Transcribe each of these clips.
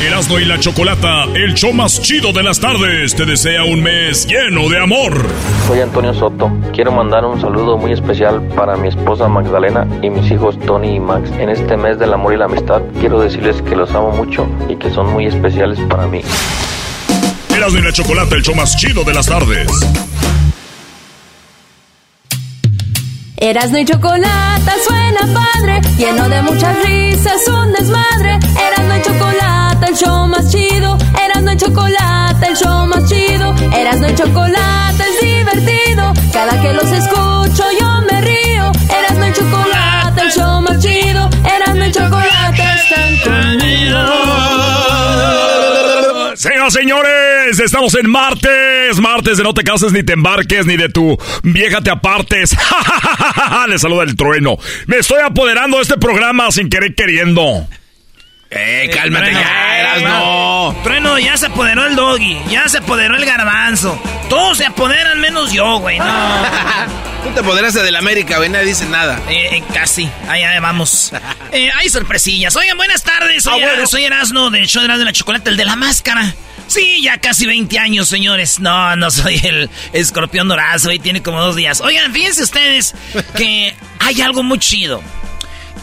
Erasmo y la Chocolata, el show más chido de las tardes, te desea un mes lleno de amor. Soy Antonio Soto. Quiero mandar un saludo muy especial para mi esposa Magdalena y mis hijos Tony y Max. En este mes del amor y la amistad, quiero decirles que los amo mucho y que son muy especiales para mí. Erasmo y la Chocolata, el show más chido de las tardes. Erasmo y Chocolata suena padre, lleno de muchas risas, un desmadre. Erasmo y Chocolata, el show más chido. Erasmo y Chocolata, el show más chido. Erasmo y Chocolata es divertido. Cada que los escucho yo me río. Erasmo y Chocolata, el show más chido. Erasmo y Chocolata están conmigo. Señoras señores, estamos en martes, martes de no te cases ni te embarques ni de tu vieja te apartes. Le saluda el trueno. Me estoy apoderando de este programa sin querer queriendo. Eh, cálmate Trueno, ya, eras eh, no. Trueno, ya se apoderó el doggy, ya se apoderó el garbanzo. Todos se apoderan menos yo, güey. No. Tú te apoderaste del América, güey, nadie dice nada. Eh, eh, casi, allá vamos. Eh, hay sorpresillas. Oigan, buenas tardes. Soy, Ah, bueno. soy Erasno del show de Erasmo de la Chocolate, el de la máscara. Sí, ya casi 20 años, señores. No, no soy el escorpión dorado, y tiene como dos días. Oigan, fíjense ustedes que hay algo muy chido.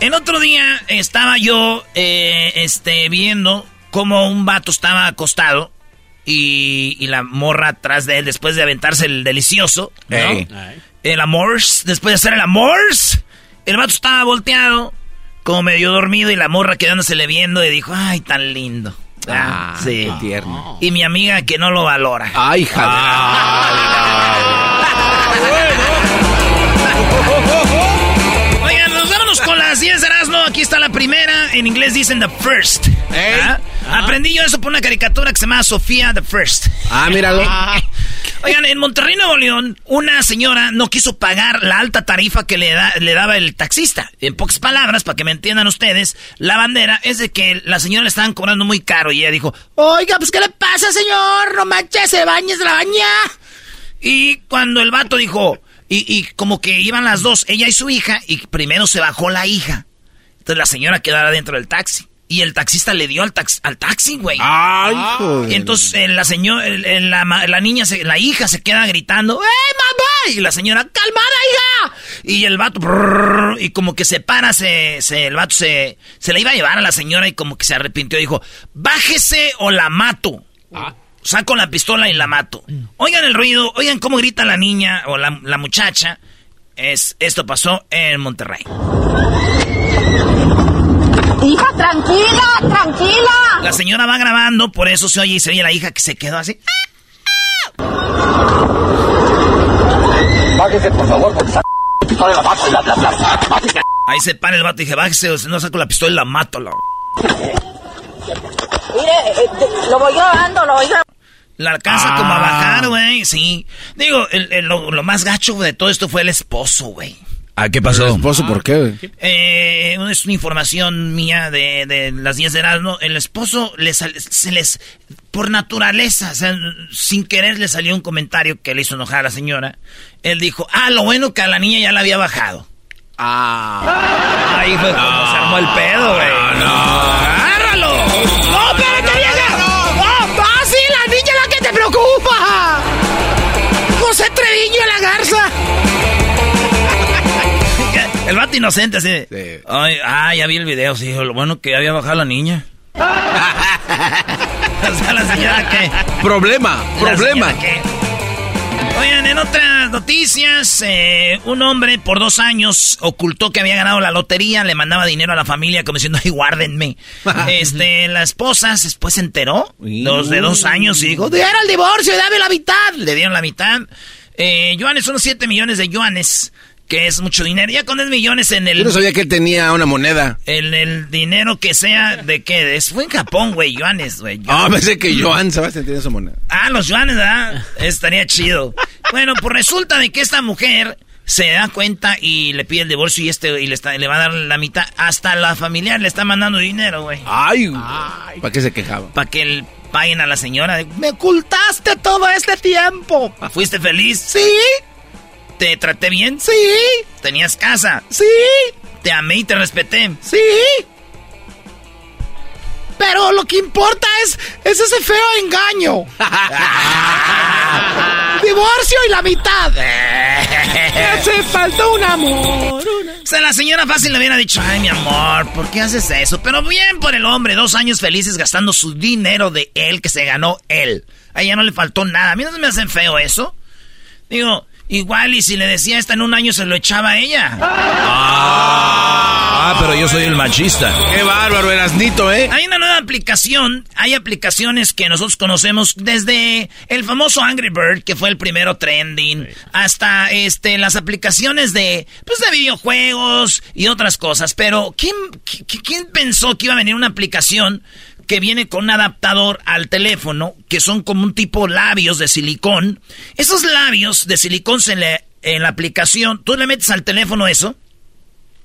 El otro día estaba yo eh, este, viendo cómo un vato estaba acostado y, y la morra atrás de él después de aventarse el delicioso. El amors, después de hacer el amors, el vato estaba volteado, como medio dormido y la morra quedándosele viendo y dijo, ay, tan lindo. Ah, sí. Qué tierno. Y mi amiga que no lo valora. Ay, hija con las 10 de Erasmo. Aquí está la primera. En inglés dicen the first. ¿Ah? Aprendí yo eso por una caricatura que se llama Sofía the First. Ah, míralo. Oigan, en Monterrey, Nuevo León, una señora no quiso pagar la alta tarifa que le, da- le daba el taxista. En pocas palabras, para que me entiendan ustedes, la bandera es de que la señora le estaban cobrando muy caro y ella dijo, oiga, pues ¿qué le pasa, señor? No manches, se baña, se la baña. Y cuando el vato dijo, y, y como que iban las dos, ella y su hija, y primero se bajó la hija. Entonces la señora quedó adentro del taxi. Y el taxista le dio al, tax- al taxi, güey. Ay, Y entonces eh, la señora, el- el- la, ma- la niña, se- la hija se queda gritando, ¡Eh, mamá! Y la señora, ¡calmada, hija! Y el vato, brrr, y como que se para, se, se- el vato se, se la iba a llevar a la señora y como que se arrepintió. Dijo, bájese o la mato. Saco la pistola y la mato. Oigan el ruido, oigan cómo grita la niña o la, la muchacha. Es, esto pasó en Monterrey. Hija, tranquila, tranquila. La señora va grabando, por eso se oye y se oye la hija que se quedó así. Bájese, por favor, porque esa pistola la mato. Bájese. Ahí se para el vato y dije, bájese, o si no saco la pistola y la mato. La, Mire, eh, lo voy grabando, lo voy grabando. la alcanza como a bajar, güey, sí. Digo, el- el- lo, lo más gacho de todo esto fue el esposo, güey. ¿A qué pasó? esposo por qué, güey? Eh, es una información mía de, de las 10 de Erasmo. El esposo les, se les, por naturaleza, o sea, sin querer le salió un comentario que le hizo enojar a la señora. Él dijo, ah, lo bueno que a la niña ya la había bajado. Ah. Ahí fue cuando se armó el pedo, güey. ¡Agárralo! El vato inocente así. de, Ay, ah, ya vi el video, sí. Lo bueno que había bajado la niña. la señora que... Problema, problema. Oigan, en otras noticias, eh, un hombre por dos años ocultó que había ganado la lotería, le mandaba dinero a la familia como diciendo, ay, guárdenme. este, la esposa después se enteró, dos de dos años, y dijo, era el divorcio, dame la mitad. Le dieron la mitad. Eh, yuanes, unos 7 millones de yuanes que es mucho dinero. Ya con 10 millones en el... Yo no sabía que él tenía una moneda. En el dinero que sea, ¿de qué? Es, fue en Japón, güey, yuanes, güey. Ah, pensé que Joan Sebastián tenía su moneda. Ah, los yuanes, ¿verdad? Estaría chido. Bueno, pues resulta de que esta mujer se da cuenta y le pide el divorcio y este y le, está, le va a dar la mitad. Hasta la familiar le está mandando dinero, güey. Ay, ¿para qué se quejaba? Para que el, paguen a la señora. Me ocultaste todo este tiempo. ¿Fuiste feliz? Sí. ¿Te traté bien? Sí. ¿Tenías casa? Sí. ¿Te amé y te respeté? Sí. Pero lo que importa es, es ese feo engaño. Divorcio y la mitad. Hace falta un amor. O sea, la señora fácil le hubiera dicho, ay, mi amor, ¿por qué haces eso? Pero bien por el hombre, dos años felices gastando su dinero de él que se ganó él. A ella no le faltó nada. A mí no me hacen feo eso. Digo, Igual y si le decía esta en un año se lo echaba a ella. Ah, pero yo soy el machista. Qué bárbaro, Erasnito, ¿eh? Hay una nueva aplicación. Hay aplicaciones que nosotros conocemos desde el famoso Angry Bird, que fue el primero trending, hasta este las aplicaciones de, pues, de videojuegos y otras cosas. Pero, ¿quién, ¿quién pensó que iba a venir una aplicación que viene con un adaptador al teléfono, que son como un tipo labios de silicón. Esos labios de silicón se le, en la aplicación, tú le metes al teléfono eso,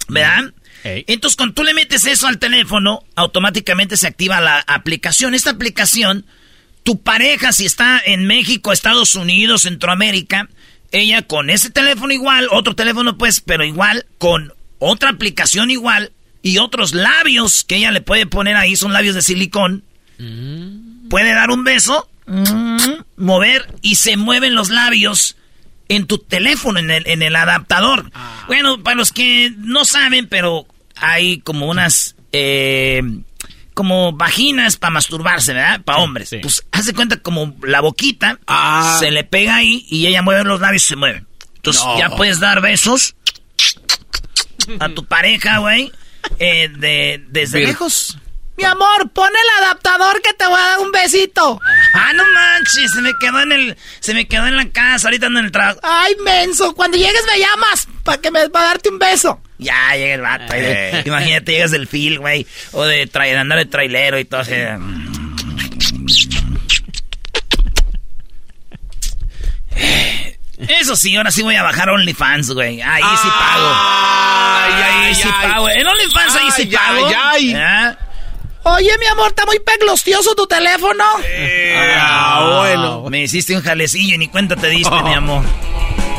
¿verdad? Entonces, cuando tú le metes eso al teléfono, automáticamente se activa la aplicación. Esta aplicación, tu pareja, si está en México, Estados Unidos, Centroamérica, ella con ese teléfono igual, otro teléfono pues, pero igual, con otra aplicación igual, y otros labios que ella le puede poner ahí, son labios de silicón. Puede dar un beso, mover y se mueven los labios en tu teléfono, en el, en el adaptador. Ah. Bueno, para los que no saben, pero hay como unas... Eh, como vaginas para masturbarse, ¿verdad? Para hombres. Pues hace cuenta como la boquita ah. se le pega ahí y ella mueve los labios y se mueve. Entonces ya puedes dar besos a tu pareja, güey. Eh, de, desde lejos. Mi amor, pon el adaptador que te voy a dar un besito. Ah, no manches, se me quedó en el, se me quedó en la casa, ahorita ando en el trabajo. Ay, menso, cuando llegues me llamas para que me va a darte un beso. Ya llega el vato. Eh. Imagínate, llegas del fil, güey, o de andar de trailero y todo así. Eso sí, ahora sí voy a bajar OnlyFans, güey. Ahí sí pago. Ay, ahí sí pago. En OnlyFans ahí sí pago. ¿Eh? Oye, mi amor, está muy peglostioso tu teléfono. ah, bueno. Me hiciste un jalecillo y ni cuenta te diste, mi amor.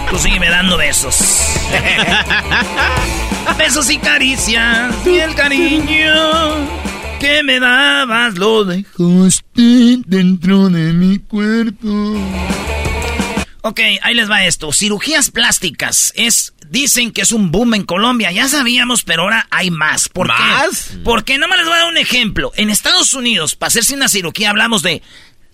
Tú sígueme dando besos. besos y caricias y el cariño que me dabas lo dejaste dentro de mi cuerpo. Ok, ahí les va esto. Cirugías plásticas es dicen que es un boom en Colombia. Ya sabíamos, pero ahora hay más. ¿Por ¿Más? qué? Porque nada más les voy a dar un ejemplo. En Estados Unidos, para hacerse una cirugía, hablamos de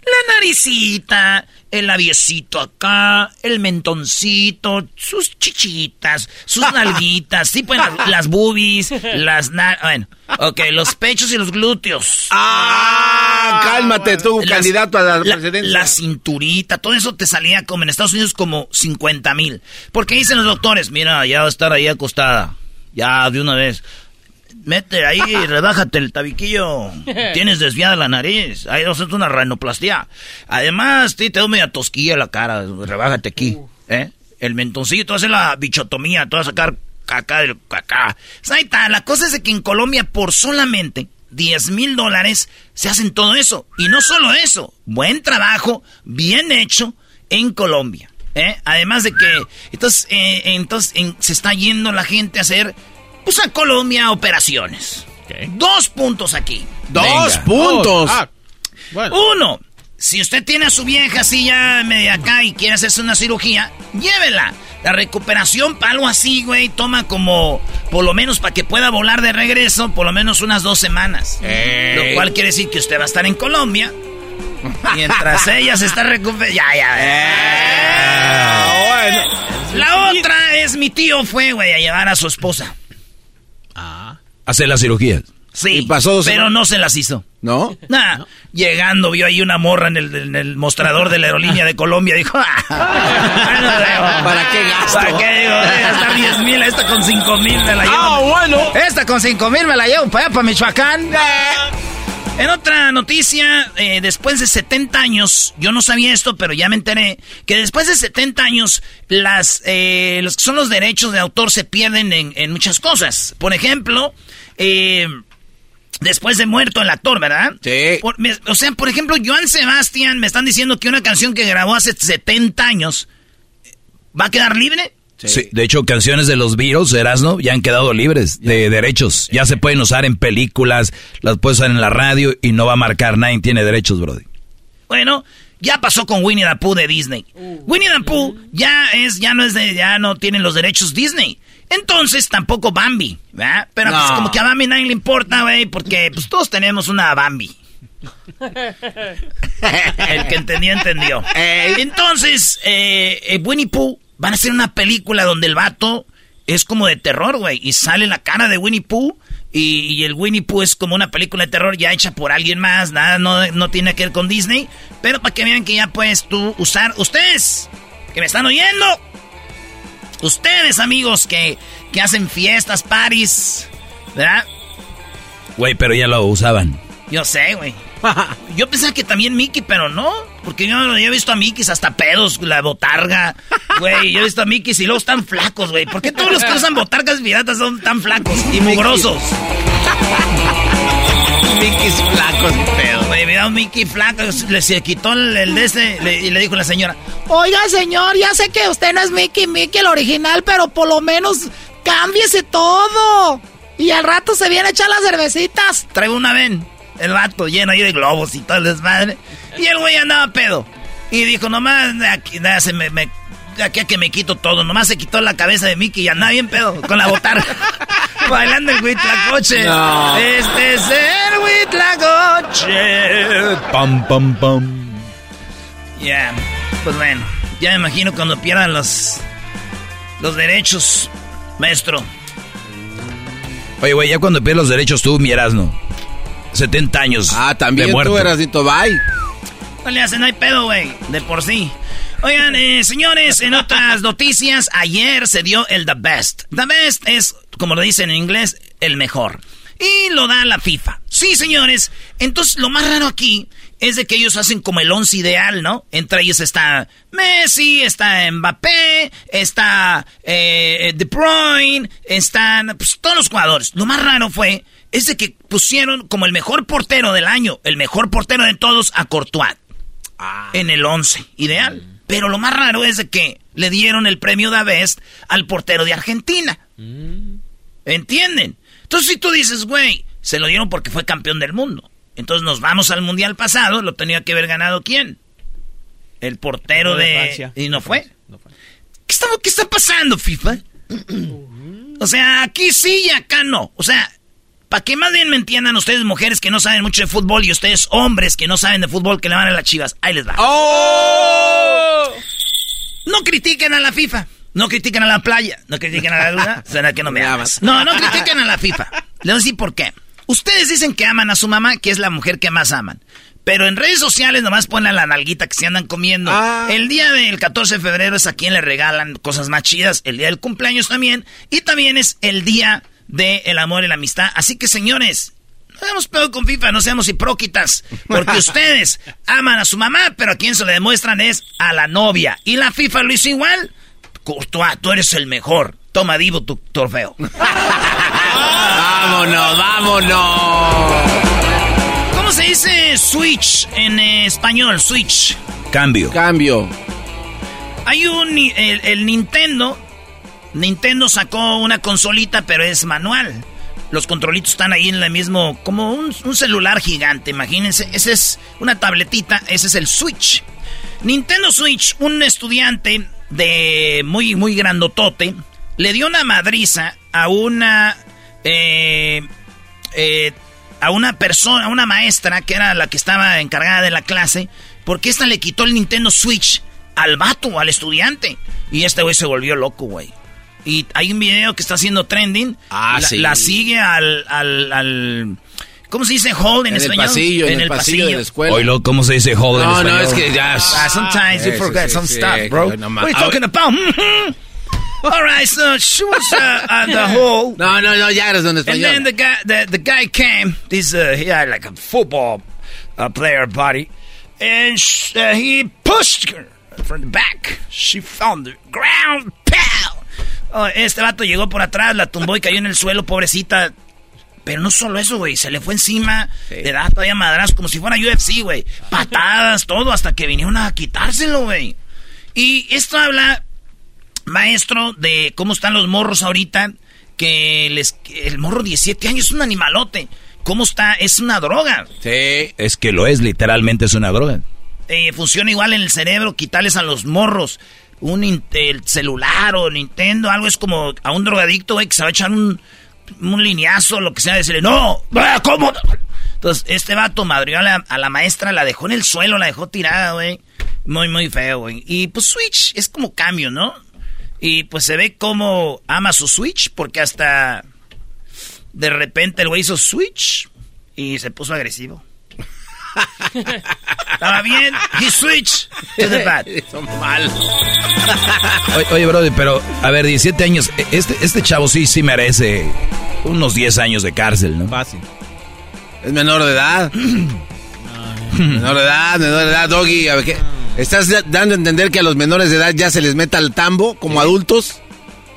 la naricita, el labiecito acá, el mentoncito, sus chichitas, sus nalguitas, sí, pues las, boobies, las... Bueno, ok, los pechos y los glúteos. ¡Ah! Cálmate tú, candidato a la, presidencia. La cinturita, todo eso te salía como en Estados Unidos como 50 mil. Porque dicen los doctores, mira, ya va a estar ahí acostada, ya de una vez. Mete ahí, rebájate el tabiquillo. Tienes desviada la nariz. Ahí a hacer una renoplastía. Además, te da media tosquilla la cara. Rebájate aquí. ¿eh? El mentoncito, hace la bichotomía. Te vas a sacar caca del caca. Está. La cosa es que en Colombia, por solamente 10 mil dólares, se hacen todo eso. Y no solo eso. Buen trabajo, bien hecho en Colombia. ¿eh? Además de que, entonces, eh, entonces se está yendo la gente a hacer pues a Colombia operaciones. Dos puntos aquí. Dos puntos. Ah, Uno, si usted tiene a su vieja así ya media acá y quiere hacerse una cirugía, llévela. La recuperación para algo así, güey, toma como, por lo menos para que pueda volar de regreso, por lo menos unas dos semanas. Lo cual quiere decir que usted va a estar en Colombia Mientras ella se está recuperando. Ya, ya. Eh, bueno. La otra es mi tío fue, güey, a llevar a su esposa. Hacer la cirugía. Sí. ¿Y pasó dos pero no se las hizo. ¿No? Nah, llegando vio ahí una morra en el, en el mostrador de la aerolínea de Colombia. Dijo, ah, ¿Para qué gasto? ¿Para qué digo? Voy a gastar 10 mil, esta con 5 mil me la llevo. Ah, bueno. Esta con 5 mil me la llevo para allá, para Michoacán. En otra noticia, eh, después de 70 años, yo no sabía esto, pero ya me enteré, que después de 70 años, las, eh, los que son los derechos de autor se pierden en, en muchas cosas. Por ejemplo, eh, después de muerto el actor, ¿verdad? Sí. Por- me- o sea, por ejemplo, Joan Sebastián, me están diciendo que una canción que grabó hace 70 años, ¿va a quedar libre? Sí. De hecho, canciones de los Beatles, Erasno, ya han quedado libres de derechos. Ya se pueden usar en películas, las puedes usar en la radio y no va a marcar, nadie tiene derechos, Brody. Bueno, ya pasó con Winnie the Pooh de Disney. Winnie the Pooh ya es, ya no es de, ya no tienen los derechos Disney. Entonces tampoco Bambi, ¿verdad? Pero pues como que a Bambi nadie le importa, güey, porque pues todos tenemos una Bambi. El que entendió, entendió. Entonces, eh, eh, Winnie Pooh van a hacer una película donde el vato es como de terror, güey, y sale la cara de Winnie Pooh. Y, y el Winnie Pooh es como una película de terror ya hecha por alguien más, nada, no, no tiene que ver con Disney. Pero para que vean que ya puedes tú usar, ustedes que me están oyendo, ustedes amigos que, que hacen fiestas, parties, ¿verdad? Güey, pero ya lo usaban. Yo sé, güey. Yo pensaba que también Mickey, pero no. Porque yo, yo he visto a Mickey hasta pedos, la botarga. Güey, yo he visto a Mickey y luego están flacos, güey. ¿Por qué todos los que usan botargas piratas son tan flacos y mugrosos? Mickey's flacos pedo. Güey, mira a un Mickey flaco, le se quitó el, el de ese le- y le dijo la señora, Oiga, señor, ya sé que usted no es Mickey, Mickey el original, pero por lo menos cámbiese todo. Y al rato se viene a echar las cervecitas. Trae una ven, el vato lleno ahí de globos y todo el desmadre. Y el güey andaba pedo. Y dijo, nomás aquí, se me, aquí a que me quito todo. Nomás se quitó la cabeza de Mickey y andaba bien pedo con la botarga. Bailando el huitlacoche. No. Este es el huitlacoche. Pam, pam, pam. Ya, pues bueno, ya me imagino cuando pierdan los, los derechos, maestro. Oye, güey, ya cuando pierdes los derechos tú, mi Erasno. 70 años. Ah, también de muerto. tú eras Dito Bye. No le hacen, no hay pedo, güey, de por sí. Oigan, eh, señores, en otras noticias, ayer se dio el The Best. The Best es, como lo dicen en inglés, el mejor. Y lo da la FIFA. Sí, señores. Entonces, lo más raro aquí es de que ellos hacen como el once ideal, ¿no? Entre ellos está Messi, está Mbappé, está eh, De Bruyne, están pues, todos los jugadores. Lo más raro fue es de que pusieron como el mejor portero del año, el mejor portero de todos, a Courtois en el 11 ideal. Pero lo más raro es de que le dieron el premio de Best al portero de Argentina. ¿Entienden? Entonces si tú dices, güey, se lo dieron porque fue campeón del mundo. Entonces nos vamos al mundial pasado, lo tenía que haber ganado quién? El portero No, de de... Francia. ¿Y no fue? ¿Qué está, ¿Qué está pasando, FIFA? o sea, aquí sí y acá no. O sea, para que más bien me entiendan ustedes mujeres que no saben mucho de fútbol y ustedes hombres que no saben de fútbol que le van a las chivas. Ahí les va. No critiquen a la FIFA. No critiquen a la playa. No critiquen a la luna. ¿Será que no me amas? No, no critiquen a la FIFA. Les voy a decir por qué. Ustedes dicen que aman a su mamá, que es la mujer que más aman. Pero en redes sociales nomás ponen la nalguita que se andan comiendo. Ah. El día del 14 de febrero es a quien le regalan cosas más chidas. El día del cumpleaños también. Y también es el día del amor y la amistad. Así que, señores, no seamos pedo con FIFA, no seamos hipróquitas. Porque ustedes aman a su mamá, pero a quien se le demuestran es a la novia. Y la FIFA lo hizo igual. Courtois, tú eres el mejor. Toma, Divo, tu trofeo. Vámonos, vámonos. ¿Cómo se dice switch en eh, español? Switch. Cambio. Cambio. Hay un... El, el Nintendo... Nintendo sacó una consolita, pero es manual. Los controlitos están ahí en el mismo... Como un, celular gigante, imagínense. Ese es una tabletita, ese es el Switch. Nintendo Switch, un estudiante de muy, muy grandotote, le dio una madriza a una... eh, eh, a una persona, a una maestra que era la que estaba encargada de la clase, porque esta le quitó el Nintendo Switch al vato, al estudiante. Y este güey se volvió loco, güey. Y hay un video que está haciendo trending. Ah, la, sí. la sigue al, al, al- ¿Cómo se dice hold en, En el español? pasillo, en el pasillo de la escuela. Oilo, ¿cómo se dice hold en No, no, español? es que ya. Ah, sometimes you forget sí, some sí, stuff, sí, bro. no, What are you talking about? Mhm. All right, so she was uh, at the hole. No, no, no, ya eres donde And then español. the guy, the, the guy came. This uh, he had like a football uh, player body, and sh- uh, he pushed her from the back. She found the ground. Oh, este vato llegó por atrás, la tumbó y cayó en el suelo, pobrecita. Pero no solo eso, güey, se le fue encima, le da todavía madras como si fuera UFC, güey. Patadas, todo, hasta que vinieron a quitárselo, güey. Y esto habla, maestro, de cómo están los morros ahorita, que les, el morro 17 años es un animalote. ¿Cómo está? Es una droga. Sí. Es que lo es, literalmente es una droga. Eh, funciona igual en el cerebro, quitarles a los morros un el celular o Nintendo, algo es como a un drogadicto, güey, que se va a echar un, un lineazo, lo que sea, decirle, no, ¿cómo? Entonces, este vato madrió a la, a la maestra, la dejó en el suelo, la dejó tirada, güey. Muy, muy feo, güey. Y pues Switch es como cambio, ¿no? Y pues se ve como ama su Switch, porque hasta de repente el güey hizo Switch y se puso agresivo. Estaba bien, he switched to the. Son mal. Oye, oye, brother, pero, a ver, 17 años, este, este chavo sí, sí merece unos 10 años de cárcel, ¿no? Fácil. Es menor de edad. menor de edad, menor de edad, Doggy. A ver, ¿qué? ¿Estás da- dando a entender que a los menores de edad ya se les meta al tambo como adultos?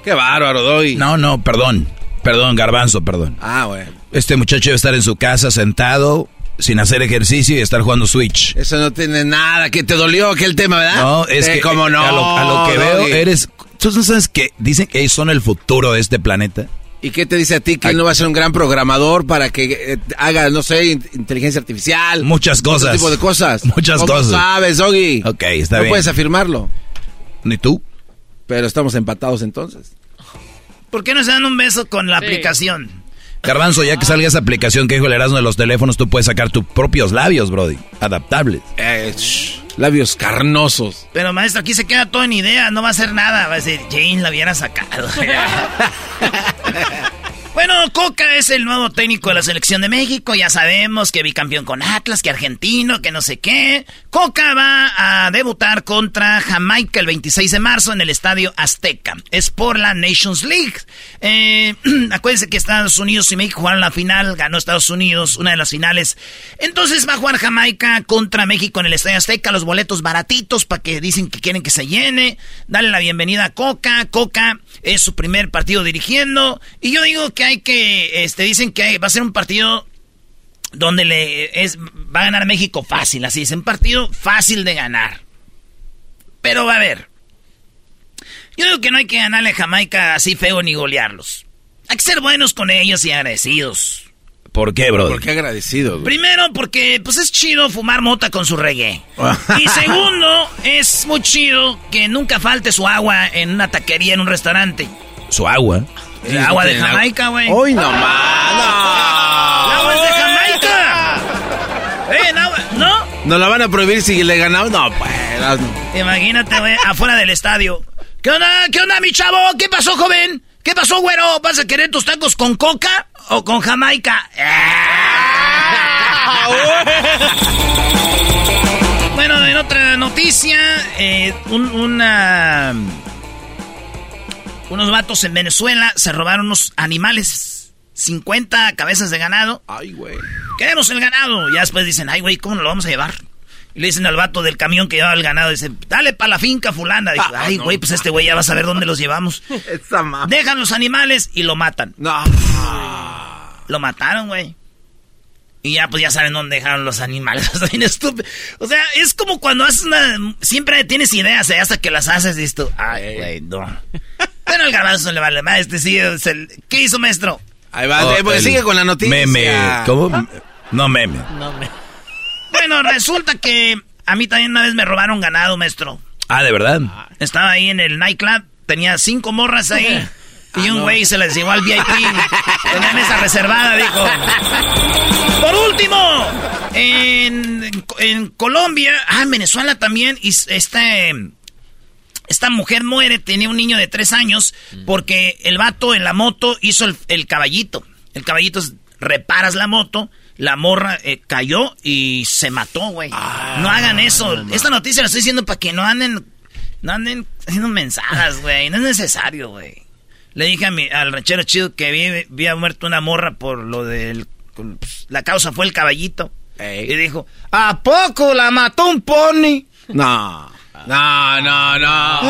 Qué bárbaro, Doggy. No, no, perdón. Perdón, garbanzo, perdón. Ah, bueno. Este muchacho debe estar en su casa sentado, sin hacer ejercicio y estar jugando Switch. Eso no tiene nada. que te dolió aquel tema, verdad? No, es Eh, que ¿Cómo no? a, lo, a lo que veo eres... ¿Tú no sabes que dicen que ellos son el futuro de este planeta? ¿Y qué te dice a ti que él no va a ser un gran programador para que eh, haga, no sé, in- inteligencia artificial? Muchas cosas. Otro tipo de cosas. Muchas ¿Cómo cosas. sabes, Doggy? Ok, está no bien. puedes afirmarlo. ¿Ni tú? Pero estamos empatados entonces. ¿Por qué no se dan un beso con la aplicación? Garbanzo, ya que salga esa aplicación que dijo el Erasmo de los teléfonos, tú puedes sacar tus propios labios, brody. Adaptables. Eh, shh, labios carnosos. Pero maestro, aquí se queda todo en idea, no va a hacer nada. Va a decir, Jane la hubiera sacado. bueno, Coca es el nuevo técnico de la selección de México. Ya sabemos que bicampeón con Atlas, que argentino, que no sé qué. Coca va a debutar contra Jamaica el 26 de marzo en el estadio Azteca. Es por la Nations League. Eh, acuérdense que Estados Unidos y México jugaron la final, ganó Estados Unidos, una de las finales. Entonces va a jugar Jamaica contra México en el Estadio Azteca, los boletos baratitos para que dicen que quieren que se llene. Dale la bienvenida a Coca. Coca es su primer partido dirigiendo. Y yo digo que hay que, este, dicen que hay- va a ser un partido donde le es, va a ganar México fácil, así es, un partido fácil de ganar. Pero va a haber. Yo digo que no hay que ganarle a Jamaica así feo ni golearlos. Hay que ser buenos con ellos y agradecidos. ¿Por qué, brody? ¿Por qué agradecido? Primero, porque pues es chido fumar mota con su reggae. Y segundo, es muy chido que nunca falte su agua en una taquería, en un restaurante. Su agua. El agua de Jamaica, güey. Hoy no más. ¡El agua es de Jamaica! ¡Eh, no, ¿no? ¿Nos la van a prohibir si le ganamos? No, pues. no. Imagínate, güey, afuera del estadio. ¿Qué onda? ¿Qué onda, mi chavo? ¿Qué pasó, joven? ¿Qué pasó, güero? ¿Vas a querer tus tacos con coca o con Jamaica? bueno, en otra noticia, eh, un- una... Unos vatos en Venezuela se robaron unos animales, 50 cabezas de ganado. Ay, güey. Queremos el ganado. Ya después dicen, ay, güey, ¿cómo lo vamos a llevar? Y le dicen al vato del camión que llevaba el ganado, dice, dale para la finca fulana. Dijo, Ah, ay, no. güey, pues este güey ya va a saber dónde los llevamos. Esa. Dejan los animales y lo matan. No. Lo mataron, güey. Y ya, pues ya saben dónde dejaron los animales. Está bien estúpido. O sea, es como cuando haces una... Siempre tienes ideas, ¿eh? hasta que las haces y dices tú, ay, güey, no. Bueno, el garbanzo le vale más. Este sí es el... ¿Qué hizo, maestro? Ahí va, Oh, eh, porque el sigue con la noticia. Meme. ¿Cómo? No meme. No me. Bueno, resulta que a mí también una vez me robaron ganado, maestro. Ah, ¿de verdad? Estaba ahí en el nightclub, tenía cinco morras ahí. Y un güey se les llevó al VIP. Tenía mesa reservada, dijo. Por último, en, en Colombia, ah, en Venezuela también, y este esta mujer muere, tenía un niño de tres años, porque el vato en la moto hizo el, caballito. El caballito es, reparas la moto, la morra eh, cayó y se mató, güey. Ah, no hagan eso. Esta noticia la estoy diciendo para que no anden, no anden haciendo mensajes, güey. No es necesario, güey. Le dije a mi, al ranchero chido que había muerto una morra por lo del... Pues, la causa fue el caballito. Y dijo, ¿a poco la mató un pony? No. No, no, no.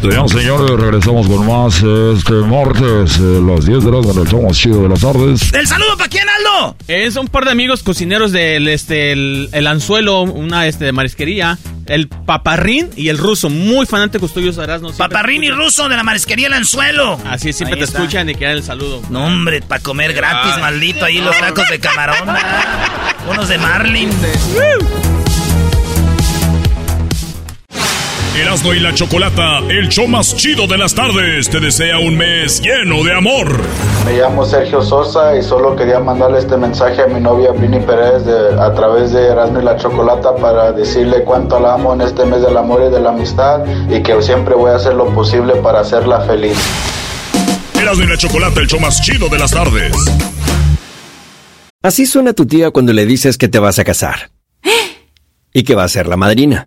Señoras señores, regresamos con más este martes, eh, las 10 de la noche, más chido de las tardes. ¿El saludo para quién, Aldo? Es un par de amigos cocineros del este, el, anzuelo, una este, de marisquería, el paparrín y el ruso, muy fanáticos tuyos, no Paparrín y ruso de la marisquería El Anzuelo. Así es, siempre te escuchan y quieren el saludo. No, hombre, para comer gratis, maldito, ahí los tacos de camarón. unos de marlin. Erasmo y la Chocolata, el show más chido de las tardes, te desea un mes lleno de amor. Me llamo Sergio Sosa y solo quería mandarle este mensaje a mi novia Vini Pérez a través de Erasmo y la Chocolata para decirle cuánto la amo en este mes del amor y de la amistad y que siempre voy a hacer lo posible para hacerla feliz. Erasmo y la Chocolata, el show más chido de las tardes. Así suena tu tía cuando le dices que te vas a casar. Y que va a ser la madrina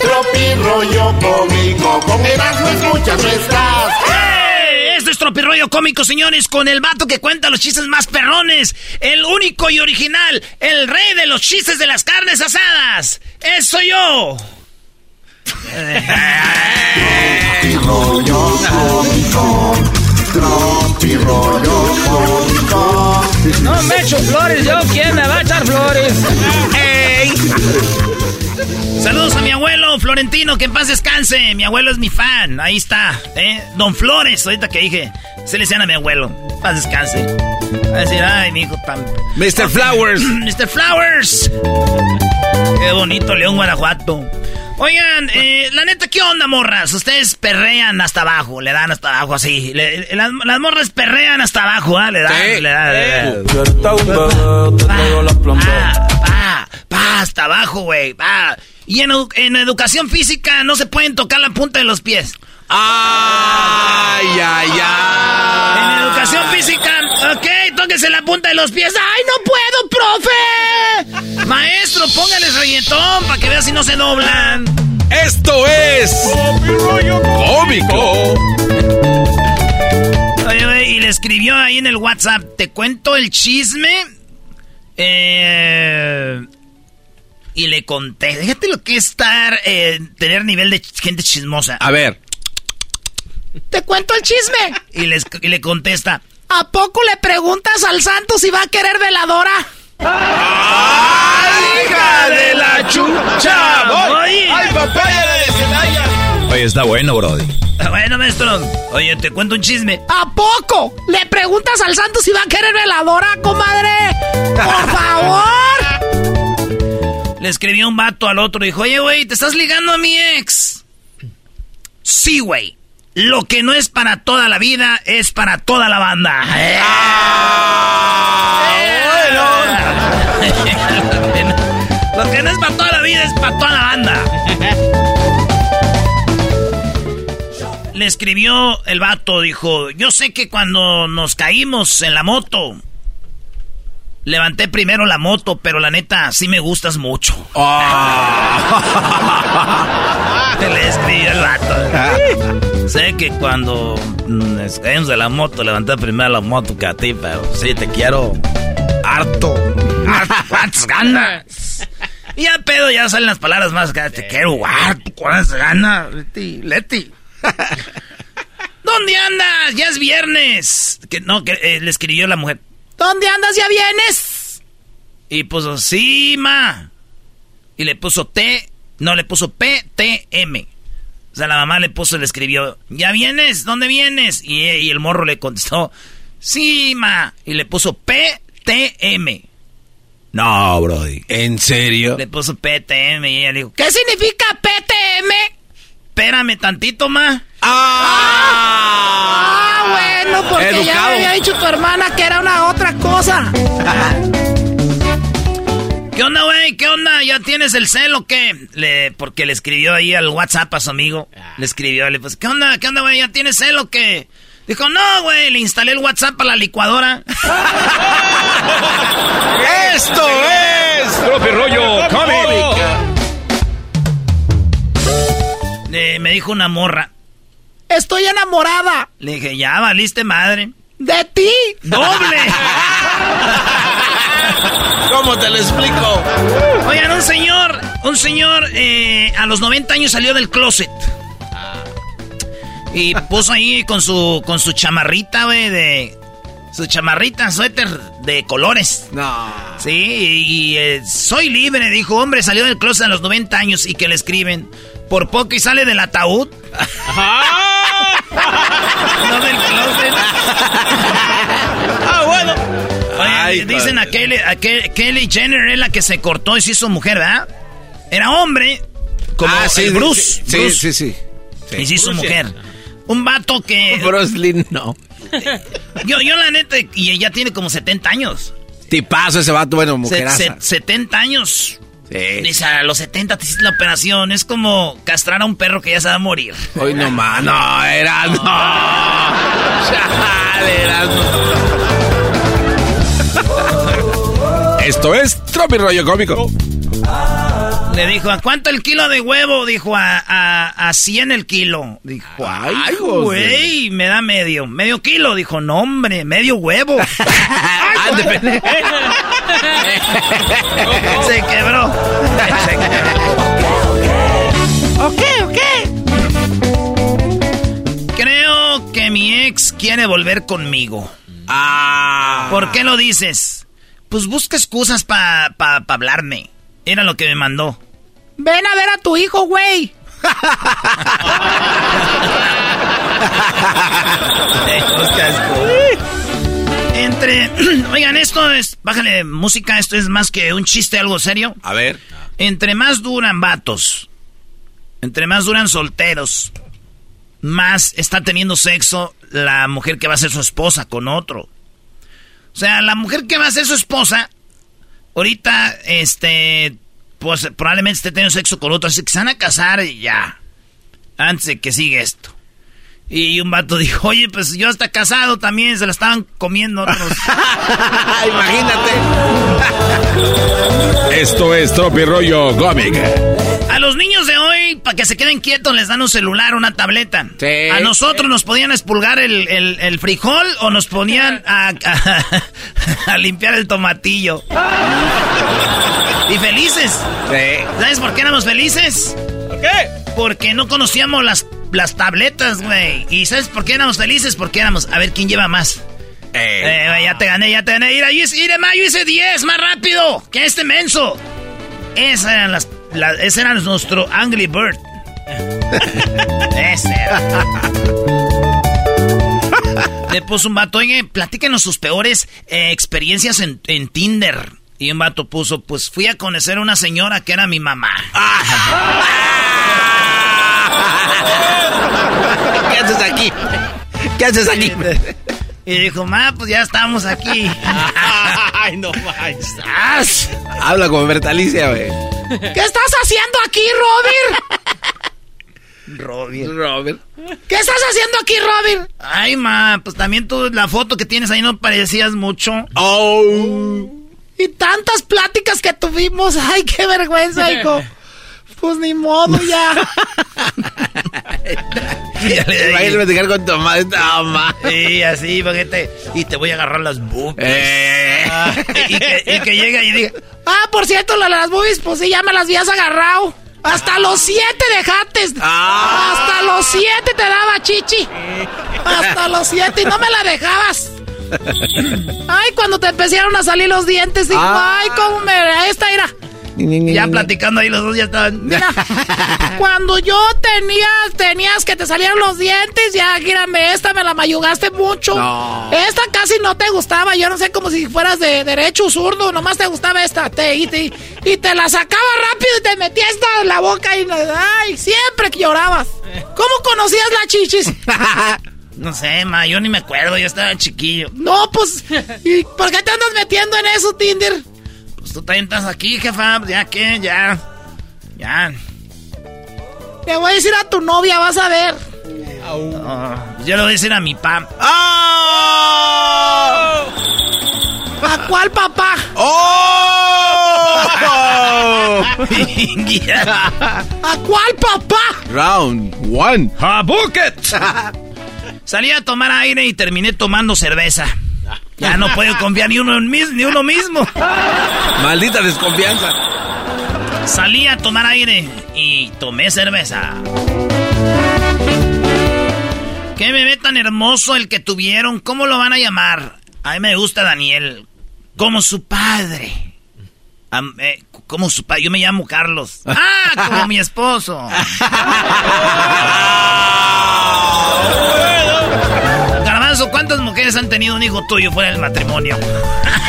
Tropi rollo cómico, con Erasmo escuchas no estás. ¡Hey! Esto es Tropi rollo cómico, señores, con el vato que cuenta los chistes más perrones. El único y original, el rey de los chistes de las carnes asadas. ¡Es soy yo! Tropi rollo cómico. Tropi rollo cómico. No me echo flores, yo, ¿quién me va a echar flores? ¡Ey! Saludos a mi abuelo Florentino, que en paz descanse. Mi abuelo es mi fan. Ahí está, ¿eh? Don Flores, ahorita que dije. Se le decían a mi abuelo. Paz descanse. Va a decir, ay, mi hijo tan. Mr. Flowers. Mr. Flowers. Qué bonito, León, Guanajuato. Oigan, eh, la neta, ¿qué onda, morras? Ustedes perrean hasta abajo, le dan hasta abajo así. las, morras perrean hasta abajo, ¿ah? Le dan, le dan. Le dan. Pa, hasta abajo, güey. Pa. Y en, en, educación física no se pueden tocar la punta de los pies. ¡Ay, ay, ay! En educación física, ok, tóquese la punta de los pies. ¡Ay, no puedo, profe! Maestro, póngales reggaetón para que vea si no se doblan. Esto es. Cómico. Oye, y le escribió ahí en el WhatsApp: Te cuento el chisme. Eh y le conté. Déjate lo que es estar, eh, tener nivel de gente chismosa. A ver. Te cuento el chisme. Y, le contesta. ¿A poco le preguntas al santo si va a querer veladora? ¡Ay, hija de la chucha! ¡Ay, papaya de Celaya! Oye, está bueno, Brody. Bueno, maestro. Oye, te cuento un chisme. ¿A poco? ¿Le preguntas al santo si va a querer veladora, comadre? ¡Por favor! Le escribió un vato al otro y dijo, oye, güey, ¿te estás ligando a mi ex? Sí, güey. Lo que no es para toda la vida es para toda la banda. Lo que no es para toda la vida es para toda la banda. Le escribió el vato, dijo, yo sé que cuando nos caímos en la moto, levanté primero la moto, pero la neta, sí me gustas mucho. Le escribió el vato. sé que cuando nos caímos de la moto, levanté primero la moto que a ti, pero sí te quiero harto. ¿Cuántas ganas? Y ya pedo, ya salen las palabras más. Te quiero harto, ¿cuántas ganas? Leti, Leti. ¿Dónde andas? Ya es viernes. Que no, que eh, le escribió la mujer. ¿Dónde andas? ¿Ya vienes? Y puso, sí, ma. Y le puso T, no, le puso P, T, M. O sea, la mamá le puso, le escribió, ¿ya vienes? ¿Dónde vienes? Y, y el morro le contestó, sí, ma. Y le puso P, T, M. No, Brody. ¿En serio? Le puso PTM y ella dijo, ¿qué significa PTM? Espérame tantito, ma. ¡Ah! Ah porque ya me había dicho tu hermana que era una otra cosa. ¿Qué onda, güey? ¿Qué onda? ¿Ya tienes el cel o qué? Le, porque le escribió ahí al WhatsApp a su amigo. Le escribió, le pues, ¿qué onda? ¿Qué onda, güey? ¿Ya tienes cel o qué? Dijo, no, güey, le instalé el WhatsApp a la licuadora. ¡Esto es! Propio rollo cómico. me dijo una morra. Estoy enamorada. Le dije, ya valiste madre. De ti. Doble. ¿Cómo te lo explico? Oigan, un señor, un señor eh, a los 90 años salió del closet. Y puso ahí con su, con su chamarrita, güey, de... Su chamarrita, suéter de colores. No. Sí, y, eh, soy libre, dijo, hombre, salió del closet a los 90 años y que le escriben, por poco y sale del ataúd. no del closet. ah, bueno. Oye, dicen a Kelly, a Kelly Jenner es la que se cortó y se hizo mujer, ¿verdad? Era hombre, como ah, sí, Bruce. Sí, Bruce, sí, sí, sí. Y se hizo mujer. Un vato que. Bruce Lee, no. Yo, yo la neta, y ella tiene como 70 años. Tipazo ese vato, bueno, mujer. 70 años. Sí. Dice, a los 70 te hiciste la operación. Es como castrar a un perro que ya se va a morir. Hoy no más, no, era no. Chale, era Esto es Tropi Rollo Cómico. Le dijo, ¿a cuánto el kilo de huevo? Dijo, a, a, a 100 el kilo. Dijo, ay, güey, me da medio. Medio kilo. Dijo, no, hombre, medio huevo. Se quebró. ok, ok. Creo que mi ex quiere volver conmigo. Ah. ¿Por qué lo dices? Pues busca excusas para pa, pa hablarme. Era lo que me mandó. Ven a ver a tu hijo, güey. Entre. Oigan, esto es. Bájale música, esto es más que un chiste, algo serio. A ver. Entre más duran vatos, entre más duran solteros, más está teniendo sexo la mujer que va a ser su esposa con otro. O sea, la mujer que va a ser su esposa, ahorita, este, pues probablemente esté teniendo sexo con otro, así que se van a casar y ya. Antes de que siga esto. Y un vato dijo, oye, pues yo hasta casado también, se la estaban comiendo otros. Imagínate. Esto es Tropi Rollo Cómic. Para que se queden quietos, les dan un celular, una tableta. A nosotros nos podían expulgar el, el, frijol o nos ponían a, a, limpiar el tomatillo. y felices. ¿Sabes por qué éramos felices? ¿Por qué? Porque no conocíamos las las tabletas, güey. ¿Y sabes por qué éramos felices? Porque éramos, a ver quién lleva más. Eh, ya te gané, ya te gané. Mira, yo, yo hice 10 más rápido que este menso. Esas eran las, ese era nuestro Angry Bird. Ese. Le puso un vato, oye, platíquenos sus peores eh, experiencias en, en Tinder. Y un vato puso, pues fui a conocer a una señora que era mi mamá. ¿Qué haces aquí? ¿Qué haces aquí? Y dijo, ma, pues ya estamos aquí. Ay, no manches. Habla con Bertalicia, güey. ¿Qué estás haciendo aquí, Robin? Robin. Robert. ¿Qué estás haciendo aquí, Robin? Ay, ma, pues también tú, la foto que tienes ahí no parecías mucho. Oh. Y tantas pláticas que tuvimos. Ay, qué vergüenza, hijo. Pues ni modo ya. Va a ir a platicar con tu madre. Toma. Sí, así, porque te, y te voy a agarrar las boobies. Eh. Ah, y, que, y que llega y diga, Ah, por cierto, las boobies, pues sí, ya me las habías agarrado. Hasta los siete dejaste. Ah. Hasta los siete te daba chichi. Hasta los siete y no me la dejabas. Ay, cuando te empezaron a salir los dientes, digo, Ah. ay, cómo me... Esta era... ya platicando ahí los dos ya estaban. Mira, cuando yo tenía, tenías que te salieran los dientes, ya, gírame, esta me la mayugaste mucho. No. Esta casi no te gustaba, yo no sé, como si fueras de derecho zurdo, nomás te gustaba esta, te, y, te, y te la sacaba rápido y te metía esta en la boca y, ay, siempre que llorabas. ¿Cómo conocías la chichis? No sé, ma, yo ni me acuerdo, yo estaba chiquillo. No, pues, ¿y por qué te andas metiendo en eso, Tinder? Pues tú también estás aquí, jefa, ya que, ya. Ya. Le voy a decir a tu novia, vas a ver. Ah, yo le voy a decir a mi pa. ¡Oh! ¿A cuál papá? ¡Oh! ¿A cuál papá? Round one. ¡A bucket! Salí a tomar aire y terminé tomando cerveza. Ya no puedo confiar ni uno, en mis- ni uno mismo. Maldita desconfianza. Salí a tomar aire y tomé cerveza. ¿Qué bebé tan hermoso el que tuvieron? ¿Cómo lo van a llamar? A mí me gusta Daniel. Como su padre. Am- eh, como su padre. Yo me llamo Carlos. Ah, como mi esposo. Garbanzo, ¿cuántas mujeres han tenido un hijo tuyo fuera del matrimonio?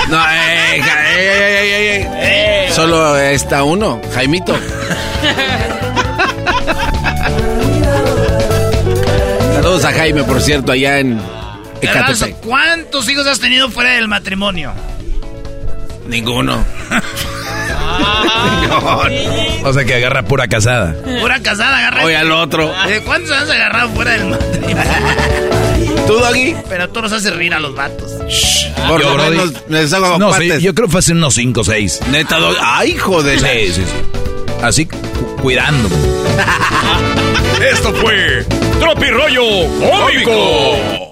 No, eh, ja- ey, ey, ey, ey, ey. Eh. Solo está uno, Jaimito. Saludos a Jaime, por cierto, allá en Ecatepec. ¿cuántos hijos has tenido fuera del matrimonio? Ninguno. O sea que agarra pura casada. Pura casada, agarra. Oye, al otro. ¿De cuántos has agarrado fuera del matrimonio? ¿Tú, Doggy? Pero tú los haces reír a los vatos. Por Yo, lo menos me deshago No, partes. sí, yo creo que fue hace unos 5 o 6. Neta, Doggy. ¡Ay, hijo de la- Sí, sí, sí. Así cu- cuidándome. Esto fue Tropi Rollo Cómico.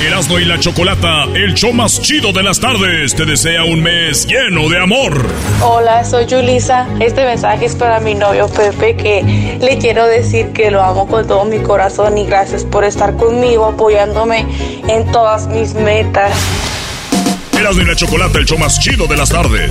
Erasmo y la Chocolata, el show más chido de las tardes, te desea un mes lleno de amor. Hola, soy Julisa. Este mensaje es para mi novio Pepe que le quiero decir que lo amo con todo mi corazón y gracias por estar conmigo apoyándome en todas mis metas. Erasmo y la Chocolata, el show más chido de las tardes.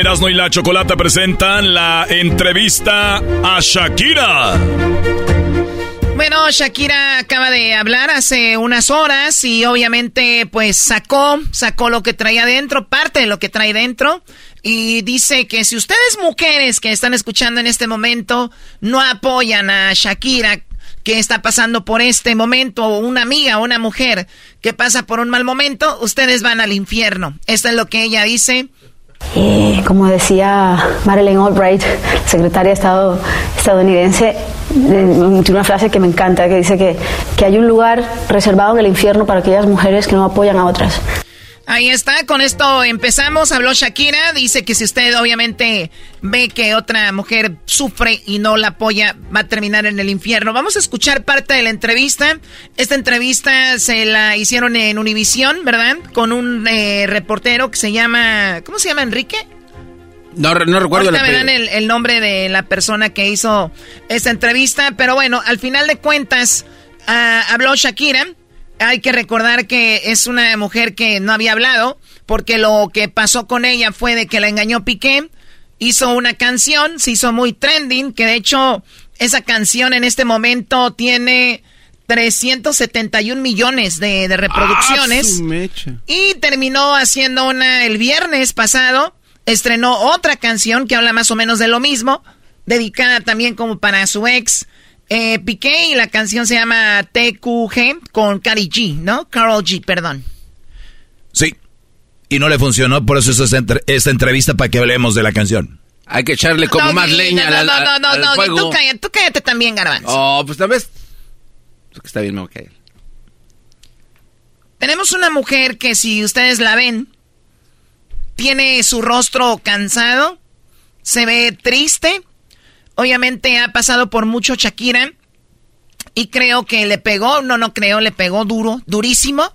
Erasmo y la Chocolata presentan la entrevista a Shakira. Bueno, Shakira acaba de hablar hace unas horas y obviamente pues sacó, sacó lo que traía dentro, parte de lo que trae dentro. Y dice que si ustedes mujeres que están escuchando en este momento no apoyan a Shakira, que está pasando por este momento, o una amiga una mujer que pasa por un mal momento, ustedes van al infierno. Esto es lo que ella dice. Eh, como decía Marilyn Albright, secretaria de Estado estadounidense, tiene una frase que me encanta, que dice que, que hay un lugar reservado en el infierno para aquellas mujeres que no apoyan a otras. Ahí está, con esto empezamos. Habló Shakira, dice que si usted obviamente ve que otra mujer sufre y no la apoya, va a terminar en el infierno. Vamos a escuchar parte de la entrevista. Esta entrevista se la hicieron en Univisión, ¿verdad? Con un eh, reportero que se llama, ¿cómo se llama Enrique? No, no recuerdo Ahorita verán el, el nombre de la persona que hizo esta entrevista, pero bueno, al final de cuentas ah, habló Shakira hay que recordar que es una mujer que no había hablado, porque lo que pasó con ella fue de que la engañó Piqué, hizo una canción, se hizo muy trending, que de hecho esa canción en este momento tiene 371 millones de, de reproducciones. Ah, y terminó haciendo una el viernes pasado, estrenó otra canción que habla más o menos de lo mismo, dedicada también como para su ex eh, Piqué y la canción se llama TQG con Carly G, ¿no? Carol G, perdón. Sí. Y no le funcionó, por eso es esta, entre- esta entrevista para que hablemos de la canción. Hay que echarle como No, más no, leña no, al, no, al- no, no, al no, fuego. Tú, cállate, tú cállate también, Garbanzo. Oh, pues tal vez. Está bien, me voy a callar. Tenemos una mujer que si ustedes la ven, tiene su rostro cansado, se ve triste. Obviamente ha pasado por mucho Shakira y creo que le pegó, no, no creo, le pegó duro, durísimo.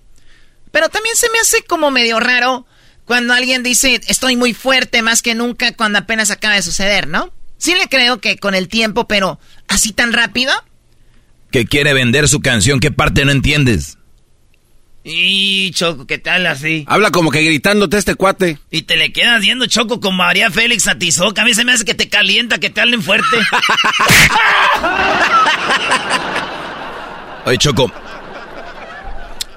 Pero también se me hace como medio raro cuando alguien dice estoy muy fuerte más que nunca cuando apenas acaba de suceder, ¿no? Sí le creo que con el tiempo, pero así tan rápido. Que quiere vender su canción, ¿qué parte no entiendes? Y Choco, ¿qué tal así? Habla como que gritándote este cuate. Y te le quedas viendo Choco con María Félix a Tizoc. A mí se me hace que te calienta, que te hablen fuerte. Oye, Choco,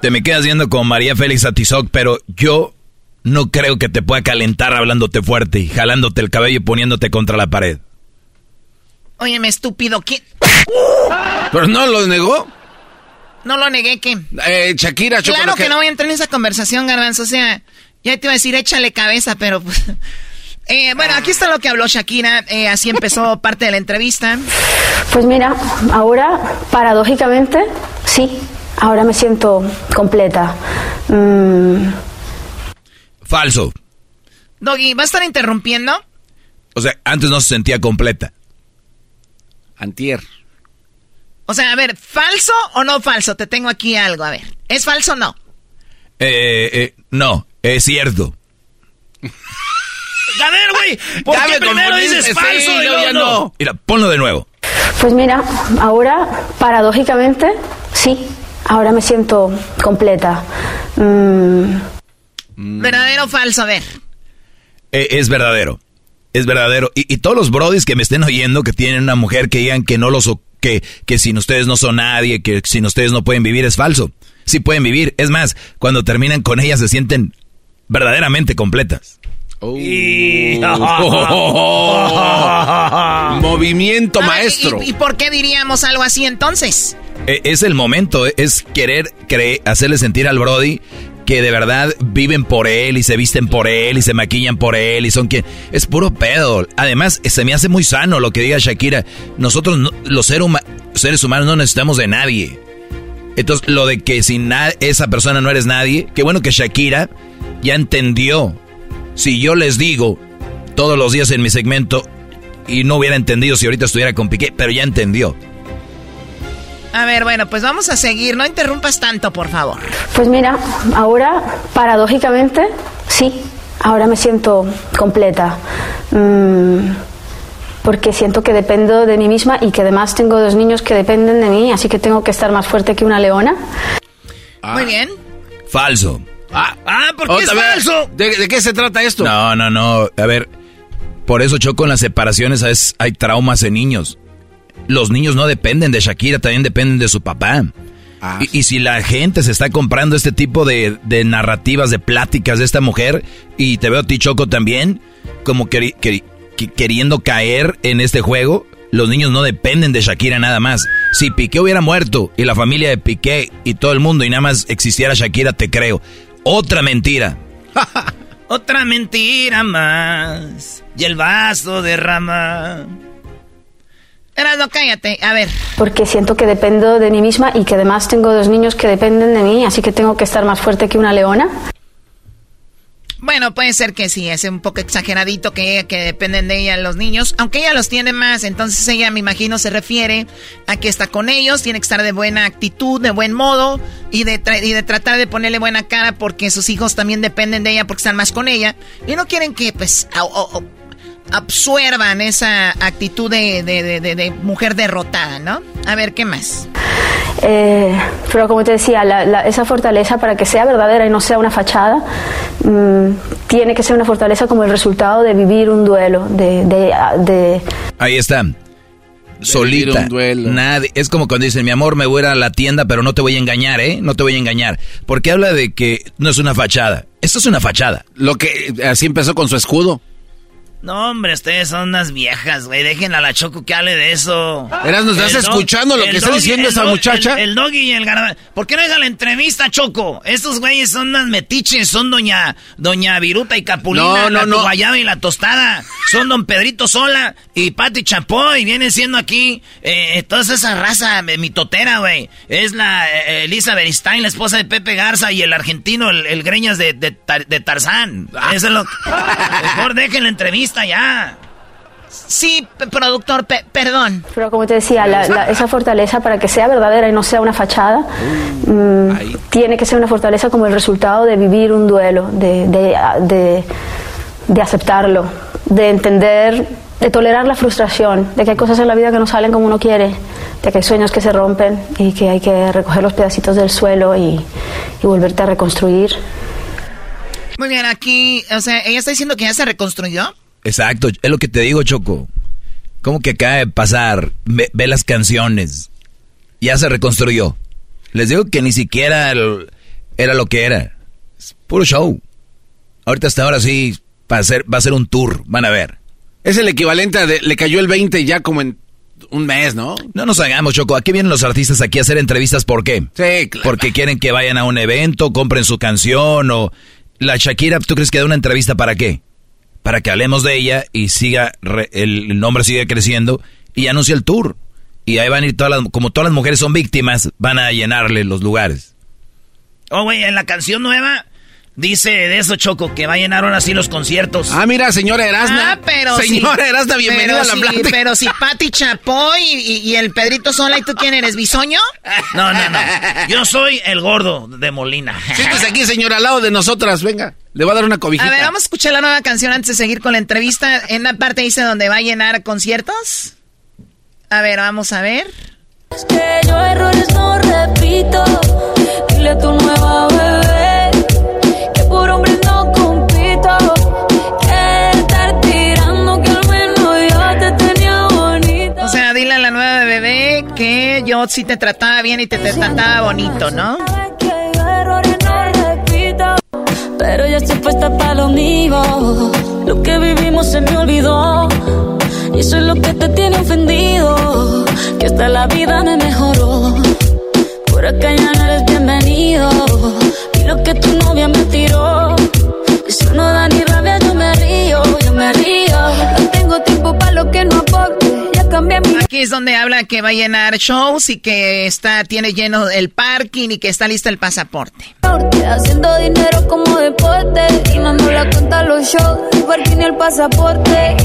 te me quedas viendo con María Félix Atizoc, pero yo no creo que te pueda calentar hablándote fuerte y jalándote el cabello y poniéndote contra la pared. Óyeme, estúpido, ¿qué? Pero no lo negó. No lo negué, ¿qué? Eh, Shakira, Choco, Claro que no voy a entrar en esa conversación, Garbanzo. O sea, ya te iba a decir, échale cabeza, pero pues... Eh, bueno, aquí está lo que habló Shakira. eh, así empezó parte de la entrevista. Pues mira, ahora, paradójicamente, sí, ahora me siento completa. Mm, Falso. Doggy, ¿va a estar interrumpiendo? O sea, antes no se sentía completa. Antier. O sea, a ver, ¿falso o no falso? Te tengo aquí algo, a ver. ¿Es falso o no? Eh, eh, no, es cierto. A ver, güey, ¿por Ya qué me primero dices sí, falso y yo luego ya no? no. Mira, ponlo de nuevo. Pues mira, ahora, paradójicamente, sí, ahora me siento completa. Mm, ¿Verdadero o falso? A ver. Eh, es verdadero. Es verdadero. Y, y todos los brodis que me estén oyendo que tienen una mujer que digan que no los que, que sin ustedes no son nadie, que sin ustedes no pueden vivir, es falso. Sí pueden vivir. Es más, cuando terminan con ellas se sienten verdaderamente completas. Movimiento A ver, maestro. ¿y, y por qué diríamos algo así entonces? Eh, Es el momento, es querer cre- hacerle sentir al Brody que de verdad viven por él y se visten por él y se maquillan por él y son quien... Es puro pedo. Además, se me hace muy sano lo que diga Shakira. Nosotros, no- los seres humanos, no necesitamos de nadie. Entonces, lo de que sin esa persona no eres nadie, qué bueno que Shakira ya entendió. Si yo les digo todos los días en mi segmento y no hubiera entendido si ahorita estuviera con Piqué, pero ya entendió. A ver, bueno, pues vamos a seguir. No interrumpas tanto, por favor. pues mira, ahora, paradójicamente, sí, ahora me siento completa. Mm, porque siento que dependo de mí misma y que además tengo dos niños que dependen de mí, así que tengo que estar más fuerte que una leona. Muy bien. Falso. Ah, Ah, ¿por qué es falso? ¿De, de qué se trata esto? No, no, no. A ver, por eso choco en las separaciones, es- hay traumas en niños. Los niños no dependen de Shakira, también dependen de su papá. Y, y si la gente se está comprando este tipo de, de narrativas, de pláticas de esta mujer, y te veo a ti, Choco, también, como queri- que- queriendo caer en este juego, los niños no dependen de Shakira nada más. Si Piqué hubiera muerto y la familia de Piqué y todo el mundo y nada más existiera Shakira, te creo. Otra mentira. Otra mentira más. Y el vaso derrama. Erasno, cállate. A ver. Porque siento que dependo de mí misma y que además tengo dos niños que dependen de mí, así que tengo que estar más fuerte que una leona. Bueno, puede ser que sí, es un poco exageradito que, que dependen de ella los niños, aunque ella los tiene más, entonces ella me imagino se refiere a que está con ellos, tiene que estar de buena actitud, de buen modo y de, tra- y de tratar de ponerle buena cara porque sus hijos también dependen de ella porque están más con ella y no quieren que pues absuervan esa actitud de, de- de- de- de mujer derrotada, ¿no? A ver, ¿qué más? Eh, pero como te decía, la- la- esa fortaleza para que sea verdadera y no sea una fachada, mm, tiene que ser una fortaleza como el resultado de vivir un duelo, de, de- de Ahí está. Solita. Nadie. Es como cuando dicen, mi amor, me voy a ir a la tienda, pero no te voy a engañar, ¿eh? No te voy a engañar. Porque habla de que no es una fachada. Esto es una fachada. Lo que así empezó con su escudo. No, hombre, ustedes son unas viejas, güey. Déjenla a la Choco que hable de eso. Erasmo, ¿estás El dog- escuchando lo que está doggy- diciendo esa muchacha? El, el doggy y el garbanzo. ¿Por qué no deja la entrevista, Choco? Estos güeyes son unas metiches. Son doña, doña Viruta y Capulina. No, no, la no. guayaba y la tostada. Son don Pedrito Sola y Pati Chapoy. Vienen siendo aquí eh, toda esa raza eh, mitotera, güey. Es la eh, Elizabeth Stein, la esposa de Pepe Garza y el argentino, el, el greñas de, de, Tar- de Tarzán. Eso es lo Mejor dejen la entrevista ya. Sí, productor, pe- perdón. Pero como te decía, la- la- esa fortaleza para que sea verdadera y no sea una fachada, mm, tiene que ser una fortaleza como el resultado de vivir un duelo, de, de, de- de aceptarlo, de entender, de tolerar la frustración, de que hay cosas en la vida que no salen como uno quiere, de que hay sueños que se rompen y que hay que recoger los pedacitos del suelo y, y volverte a reconstruir. Muy bien, aquí, o sea, ella está diciendo que ya se reconstruyó. Exacto, es lo que te digo, Choco. ¿Cómo que acaba de pasar? Ve, ve las canciones. Ya se reconstruyó. Les digo que ni siquiera el- era lo que era. Es puro show. Ahorita hasta ahora sí va a, ser, va a ser un tour, van a ver. Es el equivalente a de, le cayó el 20 ya como en un mes, ¿no? No nos hagamos, Choco. Aquí vienen los artistas aquí a hacer entrevistas, ¿por qué? Sí, claro. Porque quieren que vayan a un evento, compren su canción o... La Shakira, ¿tú crees que da una entrevista para qué? Para que hablemos de ella y siga, re- el, nombre siga creciendo y anuncie el tour. Y ahí van a ir todas las... Como todas las mujeres son víctimas, van a llenarle los lugares. Oh, güey, en la canción nueva dice de eso, Choco, que va a llenar ahora sí los conciertos. Ah, mira, señora Erasna. Ah, pero Señora sí. Erasna, bienvenida pero a la sí, plática. Pero si Pati Chapoy y, el Pedrito Sola, ¿y tú quién eres, bisoño? No, no, no. Yo soy el gordo de Molina. Siéntese aquí, señora, al lado de nosotras, venga. Le voy a dar una cobijita. A ver, vamos a escuchar la nueva canción antes de seguir con la entrevista. En la parte dice donde va a llenar conciertos. A ver, vamos a ver. Es que yo errores no repito. Dile a tu nueva bebé yo sí te trataba bien y te, te trataba bonito, ¿no? Pero ya estoy puesta para lo mío. Lo que vivimos se me olvidó. Y eso es lo que te tiene ofendido. Que hasta la vida me mejoró. Por acá ya no eres bienvenido. Y lo que tu novia me tiró. Eso no da ni rabia, yo me río, yo me río. No tengo tiempo para lo que no aporte. Mi. Aquí es donde habla que va a llenar shows y que está tiene lleno el parking y que está listo el pasaporte. norte, Haciendo dinero como deporte. Y no me la cuenta los shows. El parking y el pasaporte.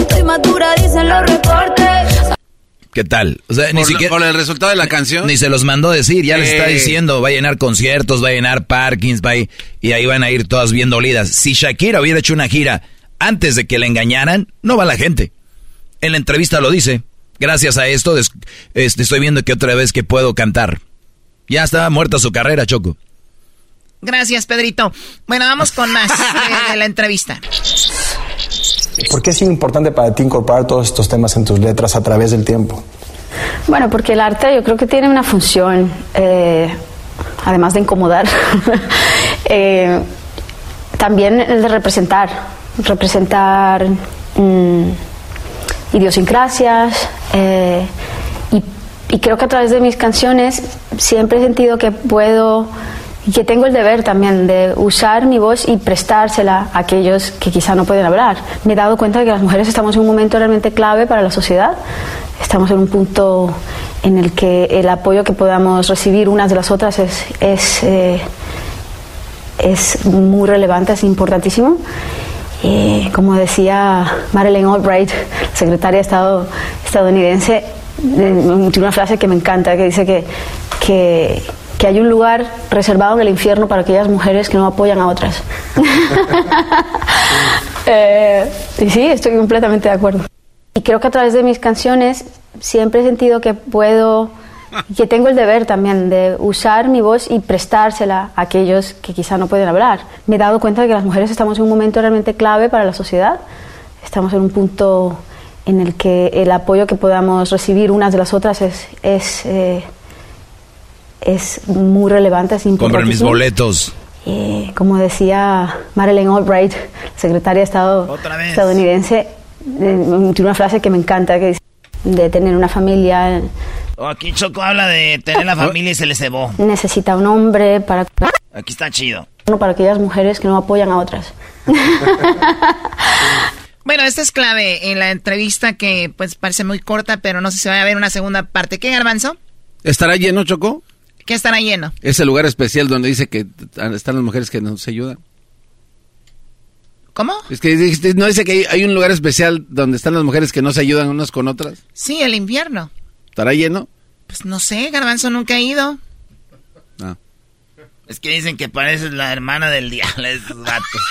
Estoy madura, dicen los reportes. ¿Qué tal? O sea, ni Por, siquiera... por el resultado de la canción. Ni se los mandó decir, ya les está Eh. diciendo, va a llenar conciertos, va a llenar parkings, va a ir- y ahí van a ir todas bien dolidas. Si Shakira hubiera hecho una gira antes de que la engañaran, no va la gente. En la entrevista lo dice. Gracias a esto des- este, estoy viendo que otra vez que puedo cantar. Ya estaba muerta su carrera, Choco. Gracias, Pedrito. Bueno, vamos con más de, de la entrevista. ¿Por qué es importante para ti incorporar todos estos temas en tus letras a través del tiempo? Bueno, porque el arte yo creo que tiene una función, eh, además de incomodar, eh, también el de representar, representar mm, idiosincrasias. eh, y, y creo que a través de mis canciones siempre he sentido que puedo y que tengo el deber también de usar mi voz y prestársela a aquellos que quizá no pueden hablar. Me he dado cuenta de que las mujeres estamos en un momento realmente clave para la sociedad. Estamos en un punto en el que el apoyo que podamos recibir unas de las otras es, es, eh, es muy relevante, es importantísimo. Eh, como decía Madeleine Albright, secretaria de Estado estadounidense, tiene una frase que me encanta, que dice que, que, que hay un lugar reservado en el infierno para aquellas mujeres que no apoyan a otras. Eh, y sí, estoy completamente de acuerdo. Y creo que a través de mis canciones siempre he sentido que puedo, que tengo el deber también de usar mi voz y prestársela a aquellos que quizá no pueden hablar. Me he dado cuenta de que las mujeres estamos en un momento realmente clave para la sociedad. Estamos en un punto en el que el apoyo que podamos recibir unas de las otras es, es, eh, es muy relevante, es importante. Compren mis boletos. Eh, como decía Madeleine Albright, secretaria de Estado estadounidense, eh, tiene una frase que me encanta, que dice, de tener una familia, aquí Choco habla de tener la familia y se le cebó. necesita un hombre para, Aquí está chido. para aquellas mujeres que no apoyan a otras. Bueno, esta es clave en la entrevista que pues parece muy corta, pero no sé si va a haber una segunda parte. ¿Qué, Garbanzo? ¿Estará lleno, Choco? ¿Qué estará lleno? Ese lugar especial donde dice que están las mujeres que nos ayudan. ¿Cómo? Es que no dice que hay, hay un lugar especial donde están las mujeres que no se ayudan unas con otras. Sí, el invierno. ¿Estará lleno? Pues no sé, Garbanzo nunca ha ido. No. Es que dicen que pareces la hermana del diablo, esos vatos.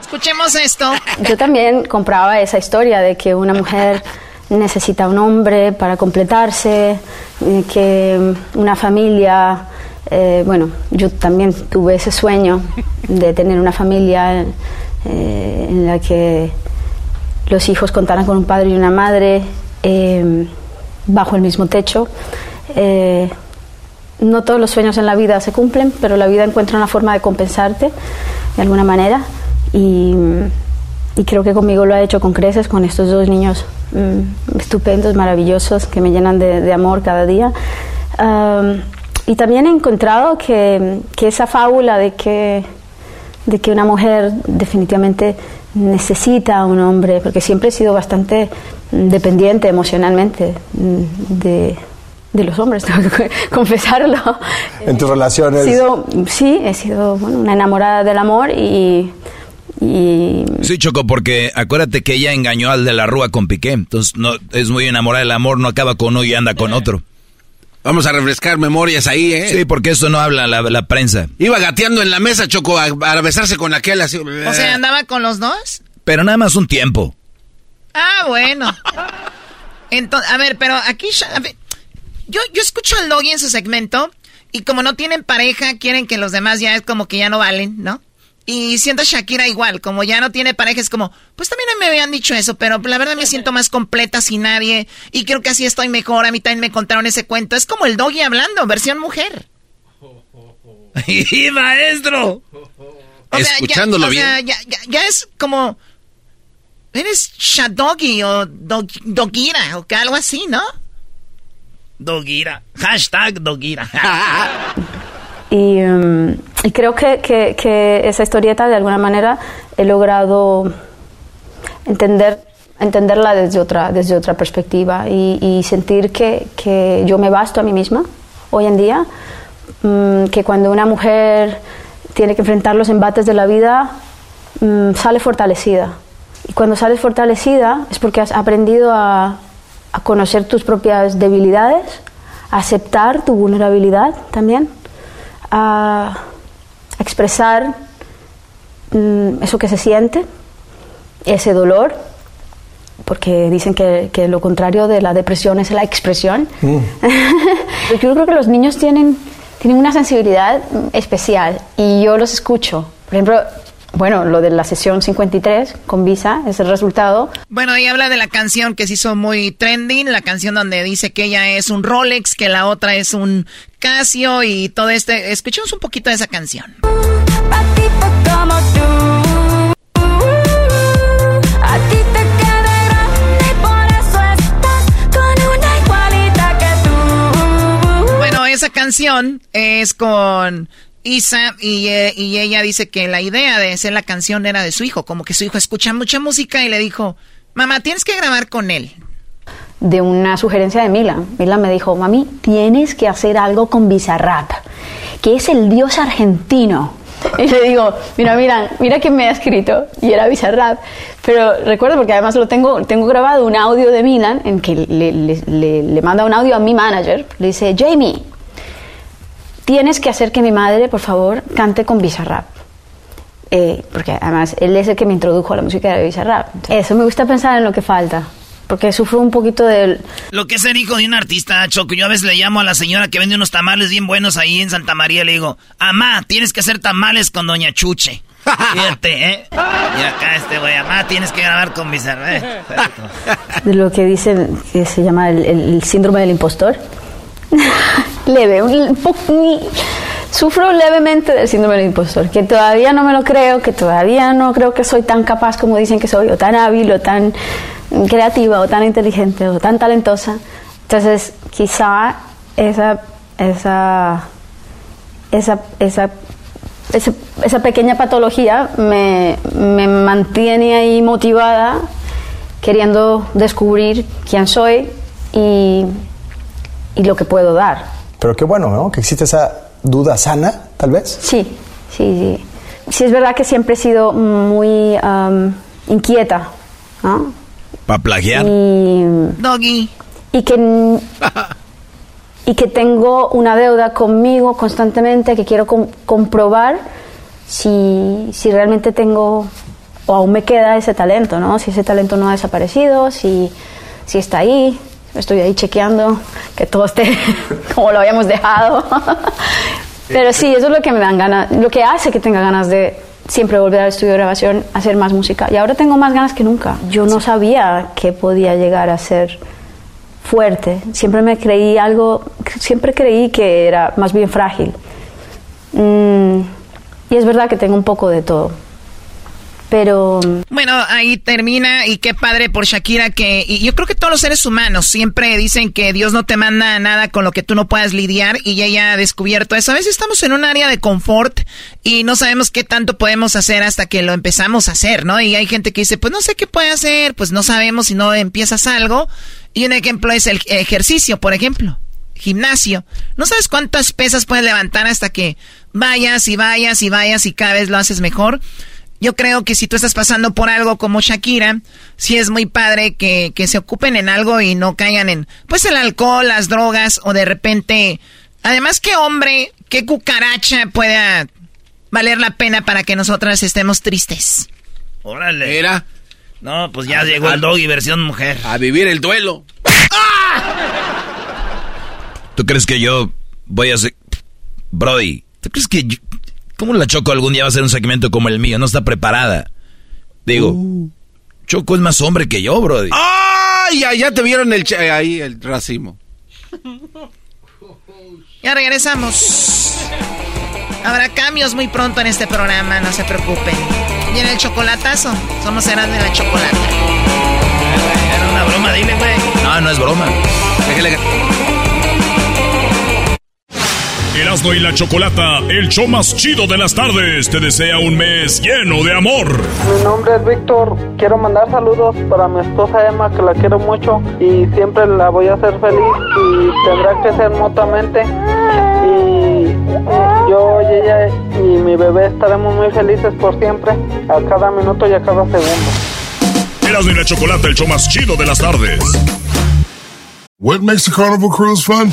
Escuchemos esto. Yo también compraba esa historia de que una mujer necesita un hombre para completarse, eh, que una familia, eh, bueno, yo también tuve ese sueño de tener una familia eh, en la que los hijos contaran con un padre y una madre eh, bajo el mismo techo. Eh, no todos los sueños en la vida se cumplen, pero la vida encuentra una forma de compensarte de alguna manera y, creo que conmigo lo ha hecho con creces, con estos dos niños mm, estupendos, maravillosos, que me llenan de, amor cada día. Y también he encontrado que, que esa fábula de que, de que una mujer definitivamente necesita a un hombre, porque siempre he sido bastante dependiente emocionalmente mm, de, de los hombres, tengo que confesarlo. En tus relaciones. He sido, sí, he sido bueno, una enamorada del amor y, y Sí, Choco, porque acuérdate que ella engañó al de la Rúa con Piqué. Entonces, no es muy enamorada del amor, no acaba con uno y anda con otro. Vamos a refrescar memorias ahí, ¿eh? Sí, porque eso no habla la, la prensa. Iba gateando en la mesa, Choco, a, a besarse con aquel así. O sea, andaba con los dos. Pero nada más un tiempo. Ah, bueno. Entonces, a ver, pero aquí, Sha- a ver, yo, yo escucho al Doggy en su segmento y como no tienen pareja, quieren que los demás ya es como que ya no valen, ¿no? Y siento a Shakira igual, como ya no tiene pareja, es como, pues también me habían dicho eso, pero la verdad me siento más completa sin nadie y creo que así estoy mejor. A mí también me contaron ese cuento. Es como el Doggy hablando, versión mujer. ¡Y maestro! O sea, ya- Escuchándolo o sea, bien. ya, ya, ya es como. Eres Shadoggy o Dog- Dogira o algo así, ¿no? Dogira. Hashtag Dogira. Y, em, y creo que, que- que esa historieta de alguna manera he logrado entender entenderla desde otra desde otra perspectiva y, y sentir que, que yo me basto a mí misma hoy en día mm, que cuando una mujer tiene que enfrentar los embates de la vida mm, sale fortalecida y cuando sales fortalecida es porque has aprendido a, a conocer tus propias debilidades a aceptar tu vulnerabilidad también a expresar mm, eso que se siente, ese dolor, porque dicen que, que lo contrario de la depresión es la expresión. yo creo que los niños tienen, tienen una sensibilidad mm, especial y yo los escucho. Por ejemplo, bueno, lo de la sesión 53 con Visa es el resultado. Bueno, ahí habla de la canción que se hizo muy trending, la canción donde dice que ella es un Rolex, que la otra es un Casio y todo este. Escuchemos un poquito de esa canción. Bueno, esa canción es con Isa y, eh, y, ella dice que la idea de hacer la canción era de su hijo, como que su hijo escucha mucha música y le dijo, mamá, tienes que grabar con él. De una sugerencia de Milan. Milan me dijo, mami, tienes que hacer algo con Bizarrap, que es el dios argentino. Y le digo, mira, mira, mira que me ha escrito. Y era Bizarrap. Pero recuerdo, porque además lo tengo, tengo grabado un audio de Milan en que le, le, le, le manda un audio a mi manager. Le dice, Jamie, tienes que hacer que mi madre, por favor, cante con Bizarrap. Eh, porque además él es el que me introdujo a la música de Bizarrap. Eso me gusta pensar en lo que falta. Porque sufro un poquito del... Lo que es ser hijo de un artista, Choco. Yo a veces le llamo a la señora que vende unos tamales bien buenos ahí en Santa María. Le digo, Amá, tienes que hacer tamales con Doña Chuche. Fíjate, ¿eh? Y acá este güey, Amá, tienes que grabar con Bizarrap. De lo que dicen que se llama el, el síndrome del impostor. leve, sufro levemente del síndrome del impostor, que todavía no me lo creo, que todavía no creo que soy tan capaz como dicen que soy, o tan hábil, o tan creativa, o tan inteligente, o tan talentosa. Entonces, quizá esa, esa, esa, esa, esa, esa pequeña patología me, me mantiene ahí motivada, queriendo descubrir quién soy y y lo que puedo dar. Pero qué bueno, ¿no? Que existe esa duda sana, tal vez. Sí, sí, sí. Sí, es verdad que siempre he sido muy um, inquieta, ¿no? ¿Para plagiar? Y, Doggy. Y que, y que tengo una deuda conmigo constantemente, que quiero com comprobar si, si realmente tengo o aún me queda ese talento, ¿no? Si ese talento no ha desaparecido, si, si está ahí, Estoy ahí chequeando que todo esté como lo habíamos dejado. Pero sí, eso es lo que me dan ganas, lo que hace que tenga ganas de siempre volver al estudio de grabación, hacer más música. Y ahora tengo más ganas que nunca. Yo no sabía que podía llegar a ser fuerte. Siempre me creí algo, siempre creí que era más bien frágil. Mm, y es verdad que tengo un poco de todo pero... Bueno, ahí termina y qué padre por Shakira que... Y yo creo que todos los seres humanos siempre dicen que Dios no te manda nada con lo que tú no puedas lidiar y ella ha descubierto eso. A veces estamos en un área de confort y no sabemos qué tanto podemos hacer hasta que lo empezamos a hacer, ¿no? Y hay gente que dice, pues no sé qué puede hacer, pues no sabemos si no empiezas algo. Y un ejemplo es el ejercicio, por ejemplo. Gimnasio. No sabes cuántas pesas puedes levantar hasta que vayas y vayas y vayas y cada vez lo haces mejor. Yo creo que si tú estás pasando por algo como Shakira, sí es muy padre que, que se ocupen en algo y no caigan en, pues, el alcohol, las drogas o de repente... Además, ¿qué hombre, qué cucaracha pueda valer la pena para que nosotras estemos tristes? Órale. Era. No, pues ya llegó el doggy versión mujer. A vivir el duelo. ¿Tú crees que yo voy a ser... Brody, ¿tú crees que yo- ¿Cómo la Choco algún día va a hacer un segmento como el mío? No está preparada. Digo, Choco es más hombre que yo, Brody. ¡Ay! Ya, ya te vieron el ch- ahí el racimo. Ya regresamos. Habrá cambios muy pronto en este programa, no se preocupen. Y en el chocolatazo, somos eran de la chocolate. Era una broma, dile, güey. No, no es broma. Déjale. Erasmo y la Chocolata, el show más chido de las tardes, te desea un mes lleno de amor. Mi nombre es Víctor. Quiero mandar saludos para mi esposa Emma, que la quiero mucho y siempre la voy a hacer feliz y tendrá que ser mutuamente. Y yo y ella y mi bebé estaremos muy felices por siempre, a cada minuto y a cada segundo. Erasmo y la Chocolata, el show más chido de las tardes. What makes a carnival cruise fun?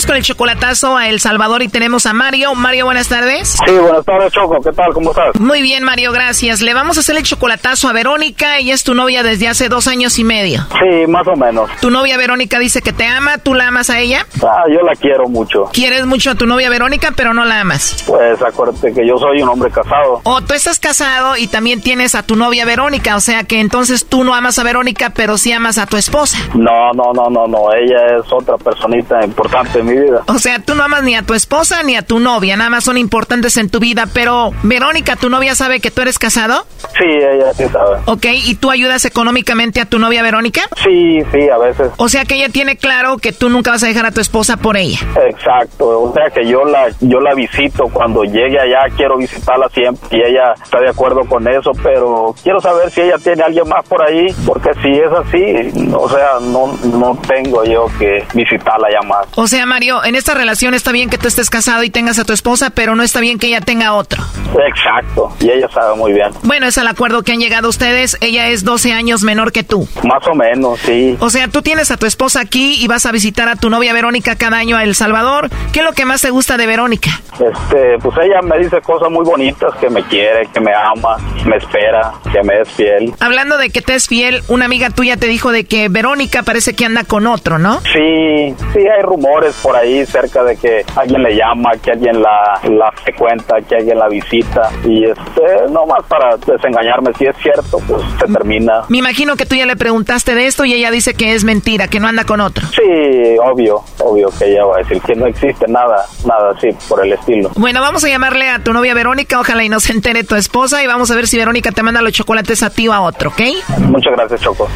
vamos con el chocolatazo a El Salvador y tenemos a Mario. Mario, buenas tardes. Sí, buenas tardes, Choco. ¿Qué tal? ¿Cómo estás? Muy bien, Mario, gracias. Le vamos a hacer el chocolatazo a Verónica. Ella es tu novia desde hace dos años y medio. Sí, más o menos. Tu novia Verónica dice que te ama. ¿Tú la amas a ella? Ah, yo la quiero mucho. Quieres mucho a tu novia Verónica, pero no la amas. Pues acuérdate que yo soy un hombre casado. O tú estás casado y también tienes a tu novia Verónica. O sea que entonces tú no amas a Verónica, pero sí amas a tu esposa. No, no, no, no, no. Ella es otra personita importante en mi vida. O sea, tú no amas ni a tu esposa ni a tu novia, nada más son importantes en tu vida, pero Verónica, ¿tu novia sabe que tú eres casado? Sí, ella sí sabe. Ok, ¿y tú ayudas económicamente a tu novia Verónica? Sí, sí, a veces. O sea que ella tiene claro que tú nunca vas a dejar a tu esposa por ella. Exacto, o sea que yo la yo la visito cuando llegue allá, quiero visitarla siempre y ella está de acuerdo con eso, pero quiero saber si ella tiene a alguien más por ahí, porque si es así, o sea, no no tengo yo que visitarla ya más. O sea, Mario, en esta relación está bien que tú estés casado y tengas a tu esposa, pero no está bien que ella tenga otro. Exacto, y ella sabe muy bien. Bueno, es el acuerdo que han llegado ustedes. Ella es 12 años menor que tú. Más o menos, sí. O sea, tú tienes a tu esposa aquí y vas a visitar a tu novia Verónica cada año a El Salvador. ¿Qué es lo que más te gusta de Verónica? Este, pues ella me dice cosas muy bonitas, que me quiere, que me ama, me espera, que me es fiel. Hablando de que te es fiel, una amiga tuya te dijo de que Verónica parece que anda con otro, ¿no? Sí, sí hay rumores por ahí cerca de que alguien le llama, que alguien la, la frecuenta, que alguien la visita y este, nomás para desengañarme si es cierto, pues se termina. Me imagino que tú ya le preguntaste de esto y ella dice que es mentira, que no anda con otro. Sí, obvio, obvio que ella va a decir que no existe nada, nada así por el estilo. Bueno, vamos a llamarle a tu novia Verónica, ojalá y no se entere tu esposa y vamos a ver si Verónica te manda los chocolates a ti o a otro, ¿ok? Muchas gracias, Choco.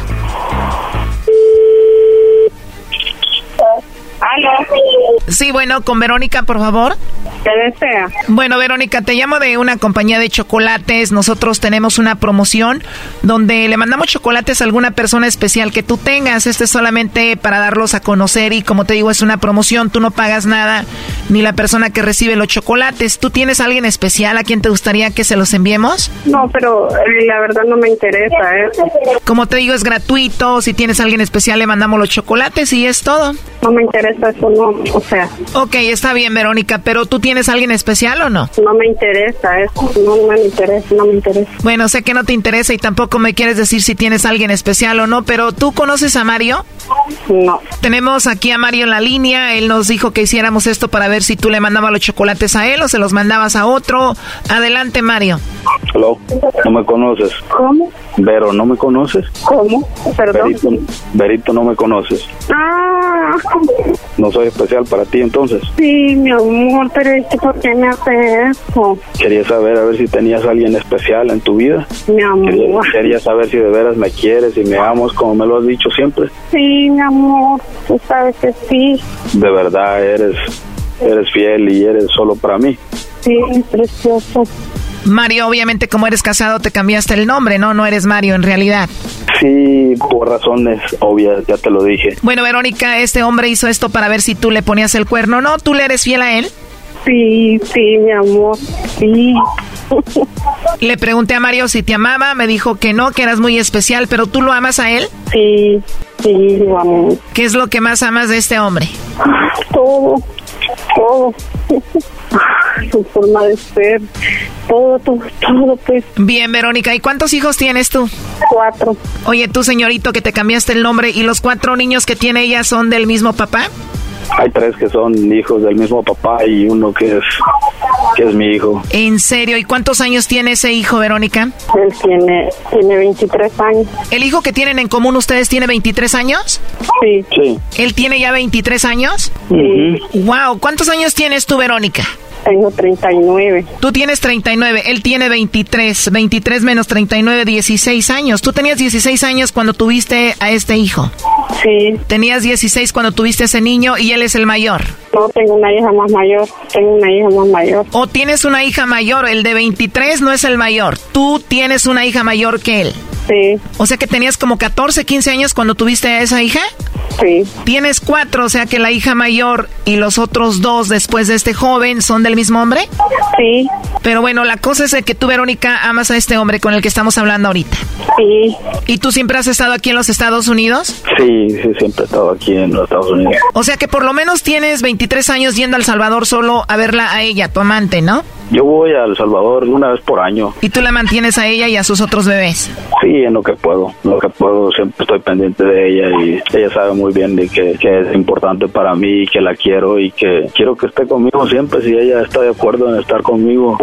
Sí, bueno, con Verónica, por favor. ¿Qué desea? Bueno, Verónica, te llamo de una compañía de chocolates. Nosotros tenemos una promoción donde le mandamos chocolates a alguna persona especial que tú tengas. Este es solamente para darlos a conocer y como te digo, es una promoción. Tú no pagas nada, ni la persona que recibe los chocolates. ¿Tú tienes a alguien especial a quien te gustaría que se los enviemos? No, pero eh, la verdad no me interesa, ¿eh? Como te digo, es gratuito. Si tienes a alguien especial, le mandamos los chocolates y es todo. No me interesa eso, no, o sea. Ok, está bien, Verónica, pero ¿tú tienes a alguien especial o no? No me interesa eso, no, no me interesa, no me interesa. Bueno, sé que no te interesa y tampoco me quieres decir si tienes a alguien especial o no, pero ¿tú conoces a Mario? No. Tenemos aquí a Mario en la línea, él nos dijo que hiciéramos esto para ver si tú le mandabas los chocolates a él o se los mandabas a otro. Adelante, Mario. Hello, no me conoces. ¿Cómo? Vero, ¿no me conoces? ¿Cómo? Perdón. Verito, Verito, no me conoces. Ah, No soy especial para ti entonces. sí, mi amor, pero es que ¿por qué me hace eso? Quería saber a ver si tenías a alguien especial en tu vida. Mi Quería, amor. quería saber si de veras me quieres y me amas como me lo has dicho siempre. Sí, mi amor, tú sabes que sí. De verdad eres eres fiel y eres solo para mí. Sí, precioso. Mario, obviamente como eres casado te cambiaste el nombre, ¿no? No eres Mario en realidad. Sí, por razones obvias, ya te lo dije. Bueno, Verónica, este hombre hizo esto para ver si tú le ponías el cuerno, ¿no? ¿Tú le eres fiel a él? Sí, sí, mi amor, sí. Le pregunté a Mario si te amaba, me dijo que no, que eras muy especial, pero ¿tú lo amas a él? Sí, sí, lo amo. ¿Qué es lo que más amas de este hombre? Todo, todo. Su forma de ser, todo, todo, todo, pues. Bien, Verónica, ¿y cuántos hijos tienes tú? Cuatro. Oye, tú, señorito, que te cambiaste el nombre, ¿y los cuatro niños que tiene ella son del mismo papá? Hay tres que son hijos del mismo papá y uno que es que es mi hijo. ¿En serio? ¿Y cuántos años tiene ese hijo, Verónica? Él tiene, tiene 23 años. ¿El hijo que tienen en común ustedes tiene 23 años? Sí. Sí. ¿Él tiene ya 23 años? Sí. Wow, ¿cuántos años tienes tú, Verónica? Tengo 39. Tú tienes 39, él tiene 23. 23 menos 39, 16 años. Tú tenías 16 años cuando tuviste a este hijo. Sí. Tenías 16 cuando tuviste a ese niño y él es el mayor. No, tengo una hija más mayor. Tengo una hija más mayor. O tienes una hija mayor, el de 23 no es el mayor. Tú tienes una hija mayor que él. Sí. O sea que tenías como 14, 15 años cuando tuviste a esa hija. Sí. Tienes cuatro, o sea que la hija mayor y los otros dos después de este joven son del mismo hombre. Sí. Pero bueno, la cosa es de que tú, Verónica, amas a este hombre con el que estamos hablando ahorita. Sí. ¿Y tú siempre has estado aquí en los Estados Unidos? Sí, sí, siempre he estado aquí en los Estados Unidos. O sea que por lo menos tienes 23 años yendo a El Salvador solo a verla a ella, tu amante, ¿no? Yo voy a El Salvador una vez por año. Y tú la mantienes a ella y a sus otros bebés. Sí, en lo que puedo. En lo que puedo, siempre estoy pendiente de ella y ella sabe muy bien de que, que es importante para mí y que la quiero y que quiero que esté conmigo siempre si ella está de acuerdo en estar conmigo.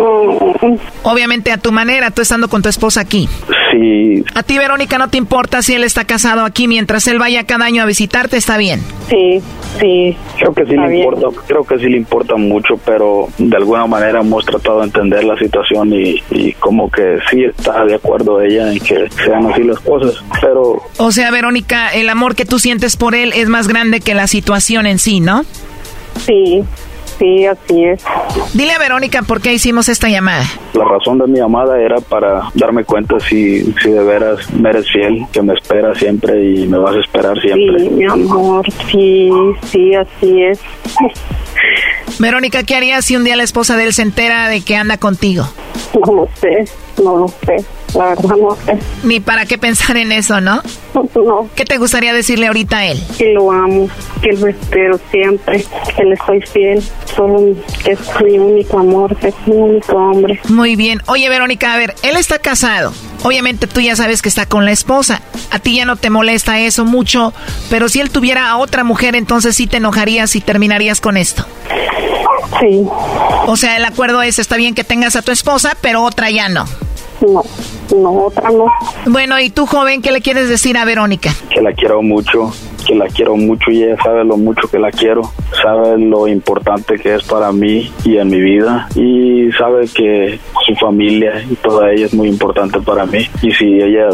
Obviamente a tu manera, tú estando con tu esposa aquí. Sí, A ti, Verónica, no te importa si él está casado aquí mientras él vaya cada año a visitarte, está bien. Sí, sí. creo que sí Está le bien. Importa, creo que sí le importa mucho, pero de alguna manera hemos tratado de entender la situación y, y como que sí está de acuerdo ella en que sean así las cosas, pero O sea, Verónica, el amor que tú sientes por él es más grande que la situación en sí, ¿no? Sí, sí, así es. Dile a Verónica por qué hicimos esta llamada. la razón de mi llamada era para darme cuenta si, si de veras me eres fiel, que me esperas siempre y me vas a esperar siempre. Sí, mi amor, sí, sí, así es. Verónica, ¿qué harías si un día la esposa de él se entera de que anda contigo? No lo sé, no lo sé. La verdad no sé. Ni para qué pensar en eso, ¿no? No. ¿Qué te gustaría decirle ahorita a él? Que lo amo, que lo espero siempre, que le soy fiel. Solo que es mi único amor, que es mi único hombre. Muy bien. Oye, Verónica, a ver, él está casado. Obviamente tú ya sabes que está con la esposa. A ti ya no te molesta eso mucho, pero si él tuviera a otra mujer, entonces sí te enojarías y terminarías con esto. Sí. O sea, el acuerdo es, está bien que tengas a tu esposa, pero otra ya no. No, no, otra no. Bueno, ¿y tú, joven, qué le quieres decir a Verónica? Que la quiero mucho, que la quiero mucho y ella sabe lo mucho que la quiero, sabe lo importante que es para mí y en mi vida y sabe que su familia y toda ella es muy importante para mí y si ella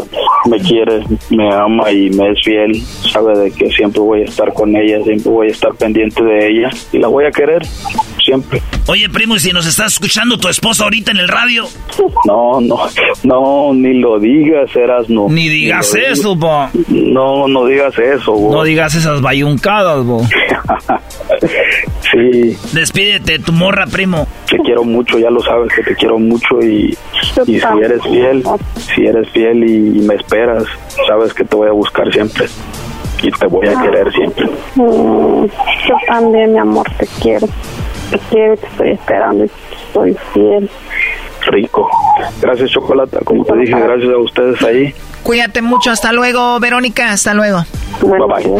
me quiere, me ama y me es fiel, sabe de que siempre voy a estar con ella, siempre voy a estar pendiente de ella y la voy a querer siempre. Oye, primo, ¿y si nos está escuchando tu esposa ahorita en el radio? No, no, no, ni lo digas, eras no. Ni digas eso, digas. bo. No, no digas eso, bo. No digas esas bayuncadas, bo. Sí, Despídete de tu morra, primo. te quiero mucho, ya lo sabes que te quiero mucho y, y si eres fiel, si eres fiel y, y me esperas, sabes que te voy a buscar siempre y te voy a querer siempre. Mm, yo también, mi amor, te quiero. Te quiero, te estoy esperando estoy fiel. Rico. Gracias, Chocolata. Como te dije, gracias a ustedes ahí. Cuídate mucho. Hasta luego, Verónica. Hasta luego. Bye bye.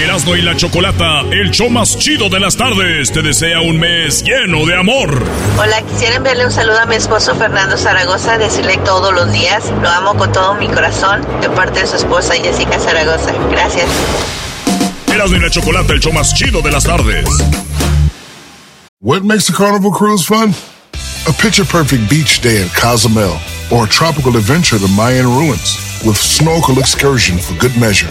Erasno y la Chocolata, el show más chido de las tardes, te desea un mes lleno de amor. Hola, quisiera enviarle un saludo a mi esposo Fernando Zaragoza, decirle todos los días, lo amo con todo mi corazón, de parte de su esposa Jessica Zaragoza. Gracias. Erasno y la Chocolata, el show más chido de las tardes. What makes a carnival cruise fun? A picture perfect beach day at Cozumel or a tropical adventure to Mayan ruins with snorkel excursion for good measure.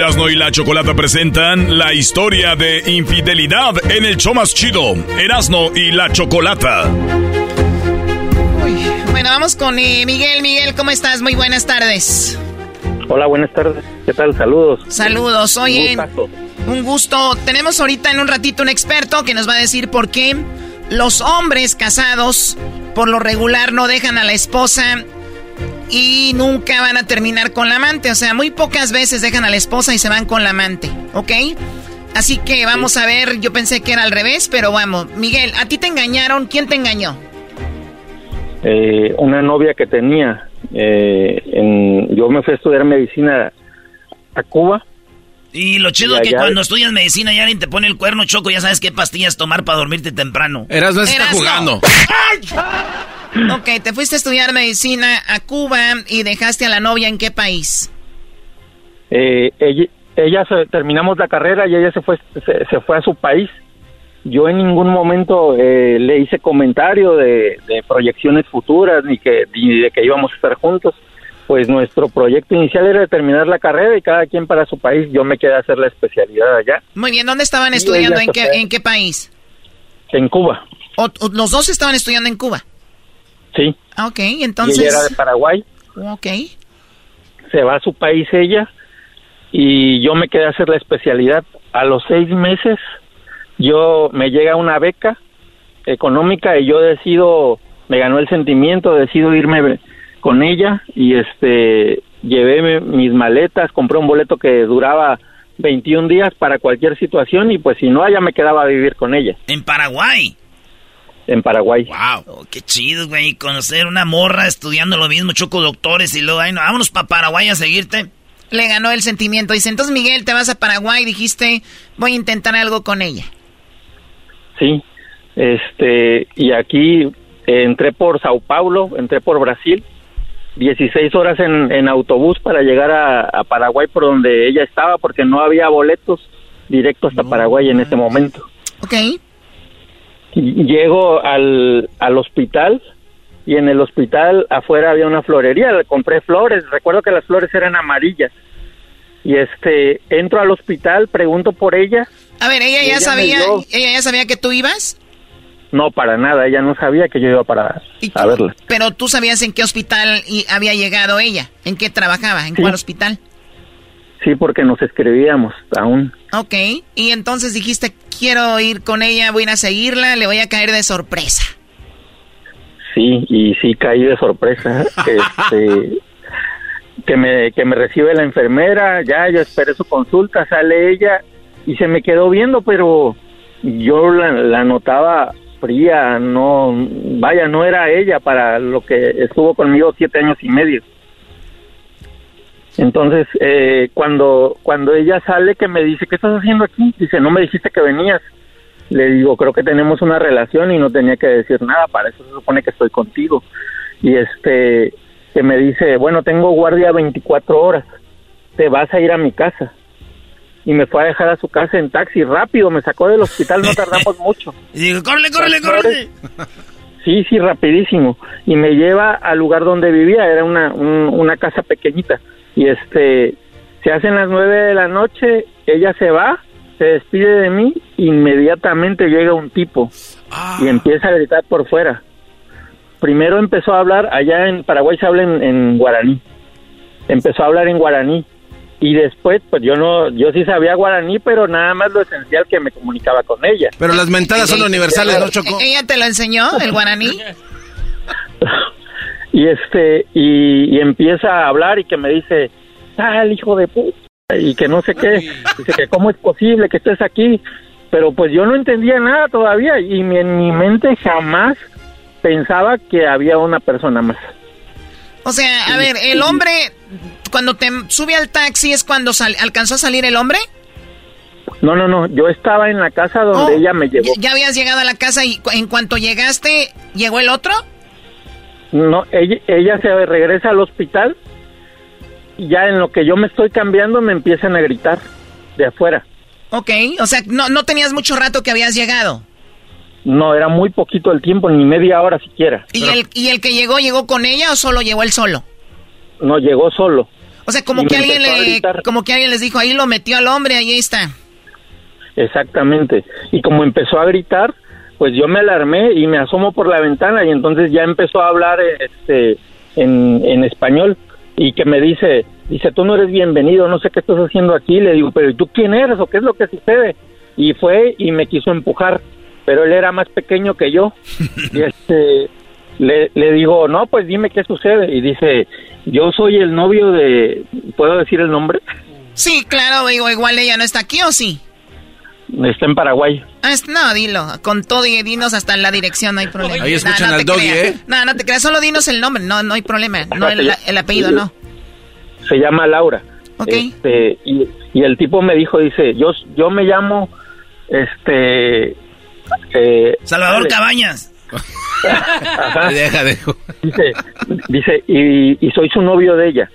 Erasno y la Chocolata presentan la historia de infidelidad en el show más chido. Erasno y la Chocolata. Bueno, vamos con eh, Miguel. Miguel, ¿cómo estás? Muy buenas tardes. Hola, buenas tardes. ¿Qué tal? Saludos. Saludos. Oye, Un. Un gusto. Tenemos ahorita en un ratito un experto que nos va a decir por qué los hombres casados por lo regular no dejan a la esposa y nunca van a terminar con la amante. O sea, muy pocas veces dejan a la esposa y se van con la amante, ¿ok? Así que vamos a ver, yo pensé que era al revés, pero vamos. Miguel, ¿a ti te engañaron? ¿Quién te engañó? Eh, una novia que tenía. Eh, en, yo me fui a estudiar medicina a Cuba. Y lo chido es que cuando estudias medicina y alguien te pone el cuerno choco, ya sabes qué pastillas tomar para dormirte temprano. Eras no está jugando. Ok, te fuiste a estudiar medicina a Cuba y dejaste a la novia en qué país? Eh, ella, ella terminamos la carrera y ella se fue, se, fue a su país. Yo en ningún momento eh, le hice comentario de, proyecciones futuras ni, que, ni de que íbamos a estar juntos. Pues nuestro proyecto inicial era terminar la carrera y cada quien para su país. Yo me quedé a hacer la especialidad allá. Muy bien, ¿dónde estaban estudiando? ¿En qué, ¿En qué país? En Cuba. ¿Los dos estaban estudiando en Cuba? Sí. Ah, ok, entonces... ella era de Paraguay. Ok. Se va a su país ella y yo me quedé a hacer la especialidad. A los seis meses yo me llega una beca económica y yo decido, me ganó el sentimiento, decido irme con ella y este llevé mis maletas, compré un boleto que duraba 21 días para cualquier situación y pues si no, allá me quedaba a vivir con ella. ¿En Paraguay? En Paraguay. Wow. Oh, qué chido, güey, conocer una morra estudiando lo mismo, choco doctores y luego, ay, no, vámonos para Paraguay a seguirte le ganó el sentimiento. Dice, entonces Miguel, te vas a Paraguay, dijiste, voy a intentar algo con ella. Sí, este, y aquí eh, entré por Sao Paulo, entré por Brasil, 16 horas en, en autobús para llegar a, Paraguay por donde ella estaba, porque no había boletos directos hasta Paraguay en ese momento. Ok. Llego al, al hospital y en el hospital afuera había una florería, compré flores, recuerdo que las flores eran amarillas. Y este, entro al hospital, pregunto por ella. A ver, ella ya sabía, ella ya sabía que tú ibas? No, para nada, ella no sabía que yo iba para a verla. Pero tú sabías en qué hospital había llegado ella, en qué trabajaba, en cuál hospital. Sí, porque nos escribíamos aún. Ok, y entonces dijiste, quiero ir con ella, voy a ir a seguirla, le voy a caer de sorpresa. Sí, y sí caí de sorpresa. este, que me, que me recibe la enfermera, ya yo esperé su consulta, sale ella y se me quedó viendo, pero yo la, notaba fría, no, vaya, no era ella para lo que estuvo conmigo siete años y medio. Entonces, eh, cuando, cuando ella sale que me dice, ¿qué estás haciendo aquí? Dice, no me dijiste que venías le digo, creo que tenemos una relación y no tenía que decir nada, para eso se supone que estoy contigo. Y este, que me dice, bueno, tengo guardia 24 horas, te vas a ir a mi casa. Y me fue a dejar a su casa en taxi rápido, me sacó del hospital, no tardamos mucho. Y digo, córrele, córrele, córrele. Sí, sí, rapidísimo. Y me lleva al lugar donde vivía, era una, una casa pequeñita. Y este, se hacen las nueve de la noche, ella se va se despide de mí, inmediatamente llega un tipo y empieza a gritar por fuera. Primero empezó a hablar, allá en Paraguay se habla en, guaraní, empezó a hablar en guaraní y después pues yo no yo sí sabía guaraní pero nada más lo esencial que me comunicaba con ella. Pero las mentadas son universales no Choco ella te lo enseñó el guaraní y este y, y, empieza a hablar y que me dice el hijo de puta y que no sé qué, dice que cómo es posible que estés aquí, pero pues yo no entendía nada todavía y en mi mente jamás pensaba que había una persona más. O sea, a ver, el hombre, cuando te sube al taxi es cuando alcanzó a salir el hombre. No, no, no, yo estaba en la casa donde oh, ella me llevó. ¿Ya habías llegado a la casa y en cuanto llegaste, llegó el otro? No, ella, ella se regresa al hospital ya en lo que yo me estoy cambiando me empiezan a gritar de afuera. Ok, o sea, no, no tenías mucho rato que habías llegado. No, era muy poquito el tiempo, ni media hora siquiera. ¿Y, el, ¿Y el que llegó, llegó con ella o solo llegó él solo? No, llegó solo. O sea, como que alguien le, como que alguien les dijo, ahí lo metió al hombre, ahí está. Exactamente. Y como empezó a gritar, pues yo me alarmé y me asomo por la ventana y entonces ya empezó a hablar este en, en español y que me dice, dice, tú no eres bienvenido, no sé qué estás haciendo aquí. Le digo, pero ¿y tú quién eres o qué es lo que sucede? Y fue y me quiso empujar, pero él era más pequeño que yo. y este, le, le digo, no, pues dime qué sucede. Y dice, yo soy el novio de, ¿puedo decir el nombre? Sí, claro, digo, igual ella no está aquí o sí. Está en Paraguay. Ah, no, dilo, con todo y dinos hasta la dirección, no hay problema. Ahí escuchan No, no al te doggy, creas. ¿eh? No, no te creas, solo dinos el nombre, no, no hay problema. No, el, apellido, no. se llama Laura. Este, y, y el tipo me dijo, dice, yo, yo me llamo, este... eh, Salvador. Cabañas. Ajá. Deja, dejo. Dice, dice y, y soy su novio de ella.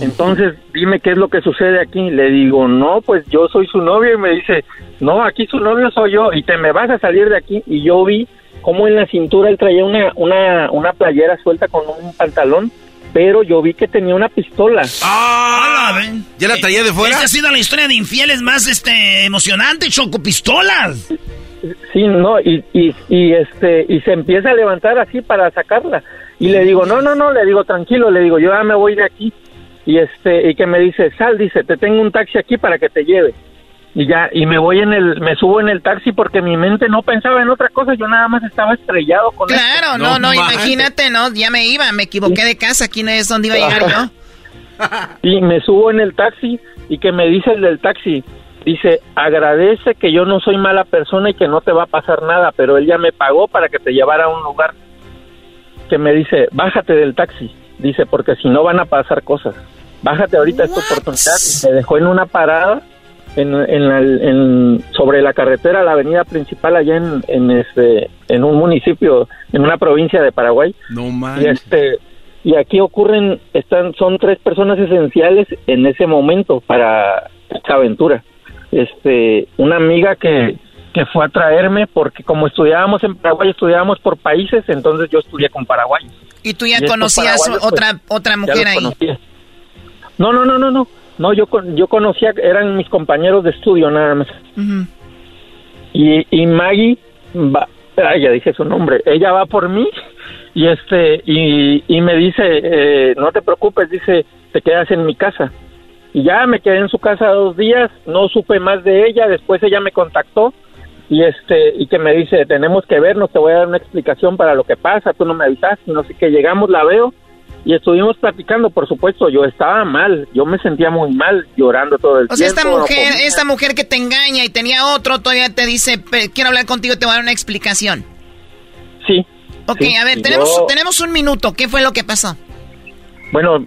Entonces, dime qué es lo que sucede aquí. Le digo, no, pues yo soy su novio. Y me dice, no, aquí su novio soy yo. Y te me vas a salir de aquí. Y yo vi cómo en la cintura él traía una, una, una playera suelta con un pantalón. Pero yo vi que tenía una pistola. ¡Ah! ven. ¿Ya la traía de fuera? Esta ha sido la historia de infieles más este, emocionante, Choco Pistolas. Sí, no, y, y, y, este, y se empieza a levantar así para sacarla. Y le digo, no, no, no, le digo, tranquilo, le digo, yo ya me voy de aquí. Y este, y que me dice, sal, dice, te tengo un taxi aquí para que te lleve. Y ya, y me voy en el, me subo en el taxi porque mi mente no pensaba en otra cosa, yo nada más estaba estrellado con Claro, esto. no, no, imagínate, no, ya me iba, me equivoqué de casa, aquí no es donde iba a llegar yo. Y me subo en el taxi y que me dice el del taxi, dice, agradece que yo no soy mala persona y que no te va a pasar nada, pero él ya me pagó para que te llevara a un lugar. Que me dice, bájate del taxi, dice, porque si no van a pasar cosas. Bájate ahorita esta oportunidad. Y me dejó en una parada en, en la- en- sobre la carretera, la avenida principal allá en, en, este, en un municipio, en una provincia de Paraguay. No Y manches. este y aquí ocurren están son tres personas esenciales en ese momento para esta aventura. Este, una amiga que que fue a traerme porque como estudiábamos en Paraguay, estudiábamos por países, entonces yo estudié con Paraguay. Y tú ya conocías paraguayos, pues, otra otra ya mujer los ahí. conocía. No, no, no, no, no. No, yo yo conocía eran mis compañeros de estudio nada más. Y, y Maggie va, ay, ya dije su nombre, ella va por mí y este y, y me dice eh, no te preocupes, dice te quedas en mi casa y ya me quedé en su casa dos días, no supe más de ella, después ella me contactó y este y que me dice tenemos que vernos, te voy a dar una explicación para lo que pasa, tú no me avisaste, no sé qué, llegamos, la veo y estuvimos platicando, por supuesto, yo estaba mal, yo me sentía muy mal, llorando todo el O sea, tiempo. esta mujer, esta mujer que te engaña y tenía otro, todavía te dice, "Pe- quiero hablar contigo, te voy a dar una explicación. Sí. Ok, sí, a ver, tenemos, yo- tenemos un minuto, ¿qué fue lo que pasó? Bueno,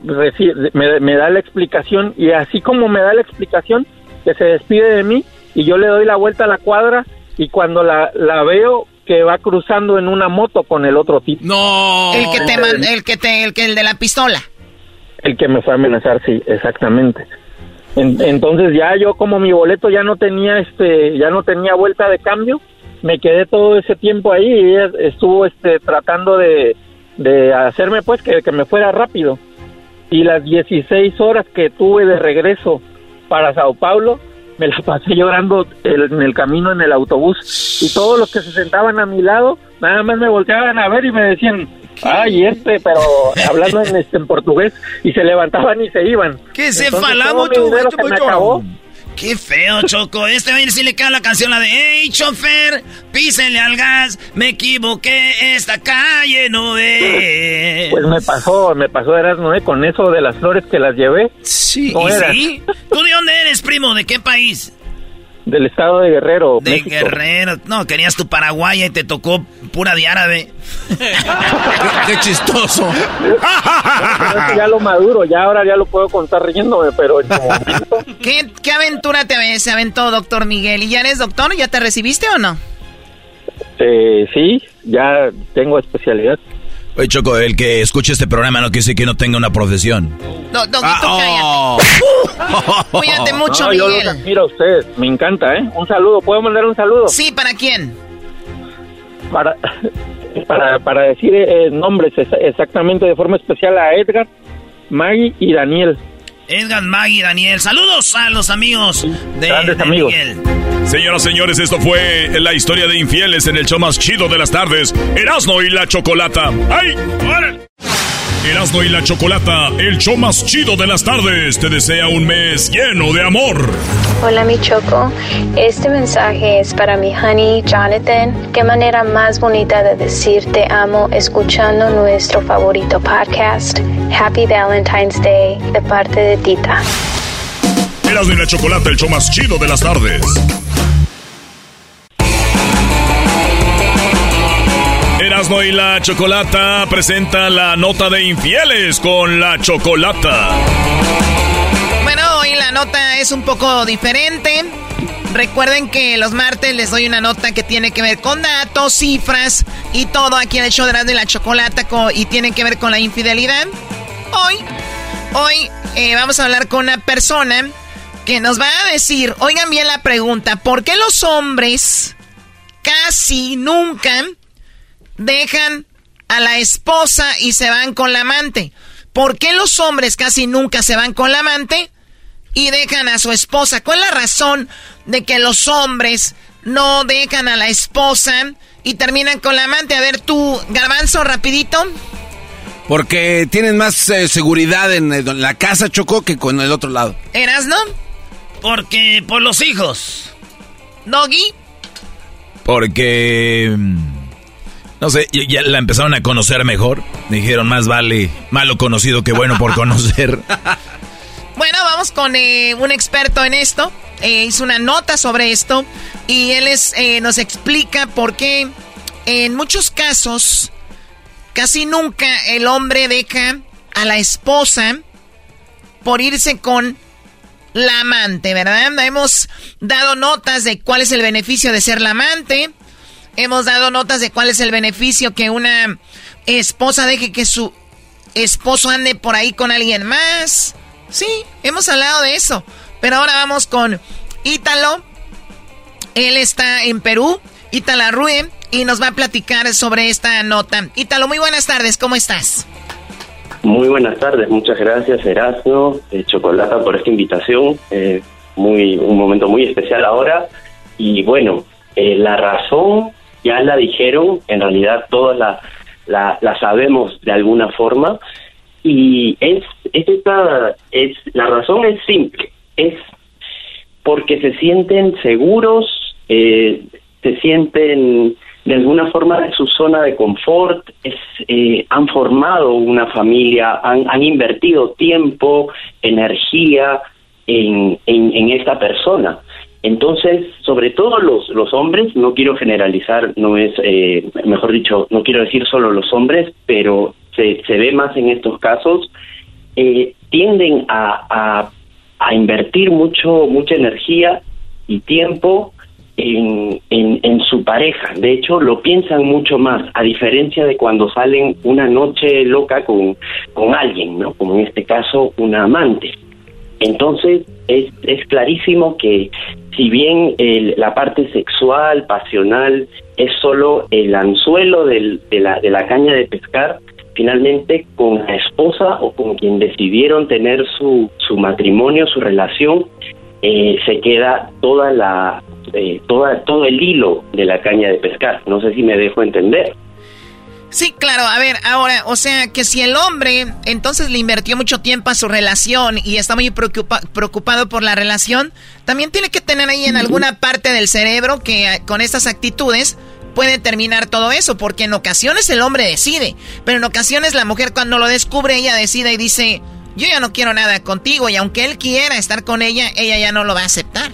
me, me da la explicación y así como me da la explicación, que se despide de mí y yo le doy la vuelta a la cuadra y cuando la, la veo que va cruzando en una moto con el otro tipo. No. El que te man- el que te, el que el de la pistola. El que me fue a amenazar, sí, exactamente. En- entonces ya yo como mi boleto ya no tenía este, ya no tenía vuelta de cambio, me quedé todo ese tiempo ahí y ella estuvo este tratando de, de hacerme pues que, que me fuera rápido. Y las 16 horas que tuve de regreso para Sao Paulo, me la pasé llorando en el camino en el autobús. Y todos los que se sentaban a mi lado, nada más me volteaban a ver y me decían, ay, este, pero hablando en, este, en portugués, y se levantaban y se iban. ¿Qué se falamos me acabó. Qué feo, Choco. Este va a ir si le cae la canción, la de Hey, chofer, písenle al gas. Me equivoqué, esta calle no es. Pues me pasó, me pasó Erasmo, ¿eh? con eso de las flores que las llevé. Sí, No ¿y sí? ¿Tú de dónde eres, primo? ¿De qué país? Del estado de Guerrero, De México. Guerrero. No, querías tu paraguaya y te tocó pura de árabe. Qué chistoso. Pero ya lo maduro, ya ahora ya lo puedo contar riéndome, pero en su momento, ¿Qué, qué aventura te se aventó, doctor Miguel? ¿Y ya eres doctor? ¿Ya te recibiste o no? eh, sí, ya tengo especialidad. Oye, Choco, el que escuche este programa no quiere decir que no tenga una profesión. Do, Doguito, Ah, cállate. Cuídate mucho, No, yo Miguel. los admiro a ustedes, me encanta, ¿eh? Un saludo, ¿puedo mandar un saludo? Sí, ¿para quién? Para, para, para decir eh, nombres ex- exactamente de forma especial a Edgar, Maggie y Daniel. Edgar, Maggie, Daniel. Saludos a los amigos de, Grandes de amigos. Miguel. Señoras, señores, esto fue la historia de infieles en el show más chido de las tardes, Erasmo y la Chocolata. ¡Ay! ¡Órale! Erasmo y la Chocolata, el show más chido de las tardes, te desea un mes lleno de amor. Hola mi Choco, este mensaje es para mi honey Jonathan. Qué manera más bonita de decir te amo escuchando nuestro favorito podcast. Happy Valentine's Day de parte de Tita. Erasmo y la Chocolata, el show más chido de las tardes. Erasmo y la Chocolata presenta la nota de infieles con la Chocolata. Bueno, hoy la nota es un poco diferente. Recuerden que los martes les doy una nota que tiene que ver con datos, cifras y todo aquí en el show de y la Chocolata y tiene que ver con la infidelidad. Hoy, hoy eh, vamos a hablar con una persona que nos va a decir, oigan bien la pregunta, ¿por qué los hombres casi nunca dejan a la esposa y se van con la amante? ¿Por qué los hombres casi nunca se van con la amante y dejan a su esposa? ¿Cuál es la razón de que los hombres no dejan a la esposa y terminan con la amante? A ver, tú, garbanzo, rapidito. Porque tienen más eh, seguridad en, la casa, Chocó, que con el otro lado. ¿Eras, no? Porque por los hijos. ¿Doggy? Porque... No sé, ya la empezaron a conocer mejor. Dijeron, más vale malo conocido que bueno por conocer. bueno, vamos con eh, un experto en esto. Eh, hizo una nota sobre esto y él es, eh, nos explica por qué en muchos casos casi nunca el hombre deja a la esposa por irse con la amante, ¿verdad? Hemos dado notas de cuál es el beneficio de ser la amante. Hemos dado notas de cuál es el beneficio que una esposa deje que su esposo ande por ahí con alguien más. Sí, hemos hablado de eso. Pero ahora vamos con Ítalo. Él está en Perú, Ítala Rue, y nos va a platicar sobre esta nota. Ítalo, muy buenas tardes, ¿cómo estás? Muy buenas tardes, muchas gracias Erasmo, eh, Chocolata por esta invitación, eh, muy un momento muy especial ahora y bueno, eh, la razón ya la dijeron, en realidad todas la, la, sabemos de alguna forma y es, es esta, es, la razón es simple, es porque se sienten seguros, se sienten de alguna forma de su zona de confort, eh, han formado una familia, han, invertido tiempo, energía en, en, esta persona. Entonces, sobre todo los, los hombres, no quiero generalizar, no es, eh, mejor dicho, no quiero decir solo los hombres, pero se, se ve más en estos casos, eh, tienden a, a, a invertir mucho, mucha energía y tiempo en, en, su pareja. De hecho, lo piensan mucho más, a diferencia de cuando salen una noche loca con, con alguien, ¿no? Como en este caso, una amante. Entonces, es, es clarísimo que si bien la parte sexual, pasional, es solo el anzuelo de, la, de la caña de pescar, finalmente con la esposa o con quien decidieron tener su, su matrimonio, su relación, eh, se queda toda la, eh, toda, todo el hilo de la caña de pescar. No sé si me dejo entender. Sí, claro. A ver, ahora, o sea, que si el hombre entonces le invirtió mucho tiempo a su relación y está muy preocupado por la relación, también tiene que tener ahí en alguna parte del cerebro que eh, con estas actitudes puede terminar todo eso, porque en ocasiones el hombre decide, pero en ocasiones la mujer cuando lo descubre, ella decide y dice, yo ya no quiero nada contigo, y aunque él quiera estar con ella, ella ya no lo va a aceptar.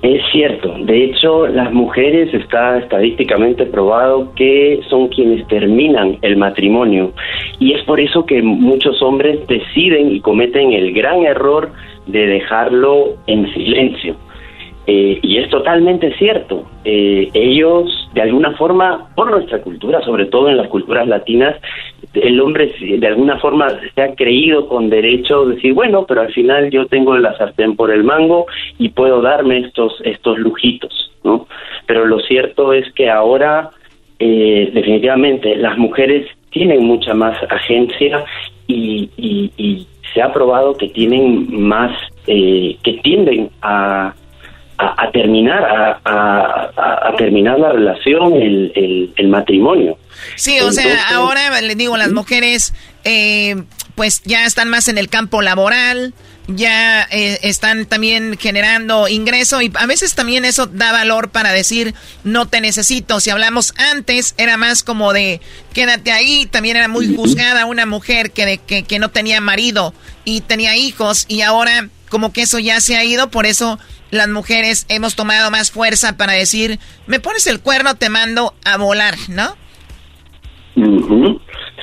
Es cierto, de hecho las mujeres está estadísticamente probado que son quienes terminan el matrimonio y es por eso que muchos hombres deciden y cometen el gran error de dejarlo en silencio. Eh, y es totalmente cierto. Eh, ellos, de alguna forma, por nuestra cultura, sobre todo en las culturas latinas, el hombre de alguna forma se ha creído con derecho de decir, bueno, pero al final yo tengo la sartén por el mango y puedo darme estos, estos lujitos, ¿no? Pero lo cierto es que ahora, eh, definitivamente, las mujeres tienen mucha más agencia y, y se ha probado que tienen más, que tienden a a, a terminar, a, a, a, terminar la relación, el, el, matrimonio. Sí, o sea, ahora le digo, las mujeres eh, pues ya están más en el campo laboral, ya eh, están también generando ingreso y a veces también eso da valor para decir no te necesito. Si hablamos antes era más como de quédate ahí, también era muy juzgada una mujer que, que, que no tenía marido y tenía hijos y ahora como que eso ya se ha ido, por eso las mujeres hemos tomado más fuerza para decir, me pones el cuerno, te mando a volar, ¿no?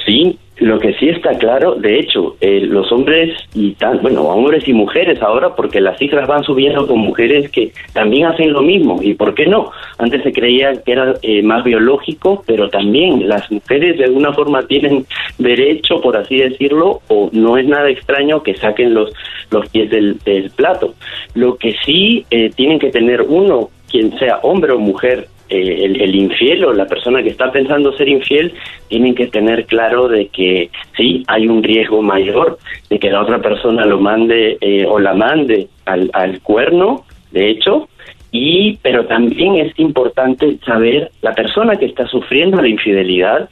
Sí, lo que sí está claro, de hecho, eh, los hombres y tan, bueno, hombres y mujeres ahora, porque las cifras van subiendo con mujeres que también hacen lo mismo. ¿Y por qué no? Antes se creía que era eh, más biológico, pero también las mujeres de alguna forma tienen derecho, por así decirlo, o no es nada extraño que saquen los, los pies del, plato. Lo que sí eh, tienen que tener uno, quien sea hombre o mujer, eh, el, infiel o la persona que está pensando ser infiel tienen que tener claro de que sí hay un riesgo mayor de que la otra persona lo mande eh, o la mande al, al cuerno de hecho y pero también es importante saber la persona que está sufriendo la infidelidad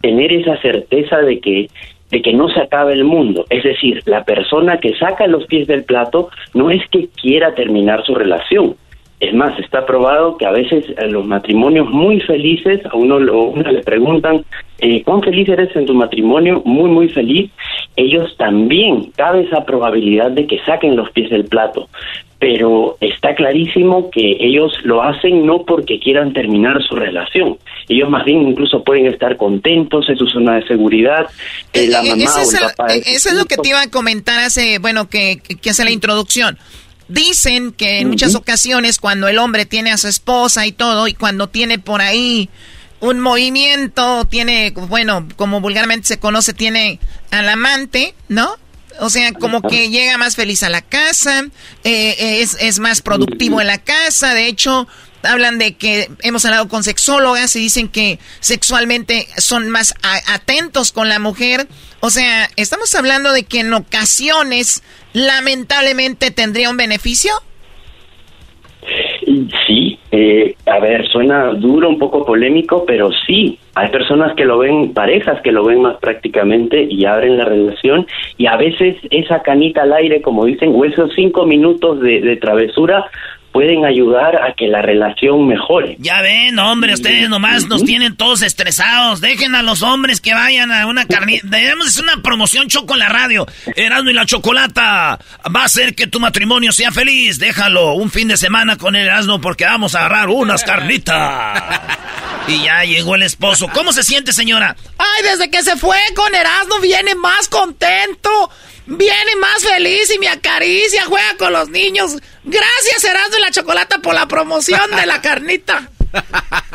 tener esa certeza de que de que no se acabe el mundo. Es decir, la persona que saca los pies del plato no es que quiera terminar su relación, es más, está probado que a veces en los matrimonios muy felices, a uno, lo, le preguntan, eh, ¿cuán feliz eres en tu matrimonio? Muy, muy feliz. Ellos también, cabe esa probabilidad de que saquen los pies del plato. Pero está clarísimo que ellos lo hacen no porque quieran terminar su relación. Ellos más bien incluso pueden estar contentos en su zona de seguridad. Eh, la eh, mamá o el papá. Eso es lo que te iba a comentar hace, bueno, que, que hace la introducción Dicen que en muchas ocasiones cuando el hombre tiene a su esposa y todo, y cuando tiene por ahí un movimiento, tiene, bueno, como vulgarmente se conoce, tiene al amante, ¿no? O sea, como que llega más feliz a la casa, eh, eh, es, es más productivo en la casa, de hecho, hablan de que hemos hablado con sexólogas y dicen que sexualmente son más atentos con la mujer. O sea, estamos hablando de que en ocasiones lamentablemente tendría un beneficio. Sí, eh, a ver, suena duro, un poco polémico, pero sí, hay personas que lo ven, parejas que lo ven más prácticamente y abren la relación y a veces esa canita al aire, como dicen, o esos cinco minutos de, de travesura pueden ayudar a que la relación mejore. Ya ven, hombre, ustedes nomás nos tienen todos estresados. Dejen a los hombres que vayan a una carnita. Debemos hacer una promoción choco en la radio. Erasmo y la chocolata va a hacer que tu matrimonio sea feliz. Déjalo un fin de semana con el Erasmo porque vamos a agarrar unas carnitas. Y ya llegó el esposo. ¿Cómo se siente, señora? Ay, desde que se fue con Erasmo viene más contento. Viene más feliz y me acaricia, juega con los niños. Gracias, Erasmo y la Chocolata, por la promoción de la carnita.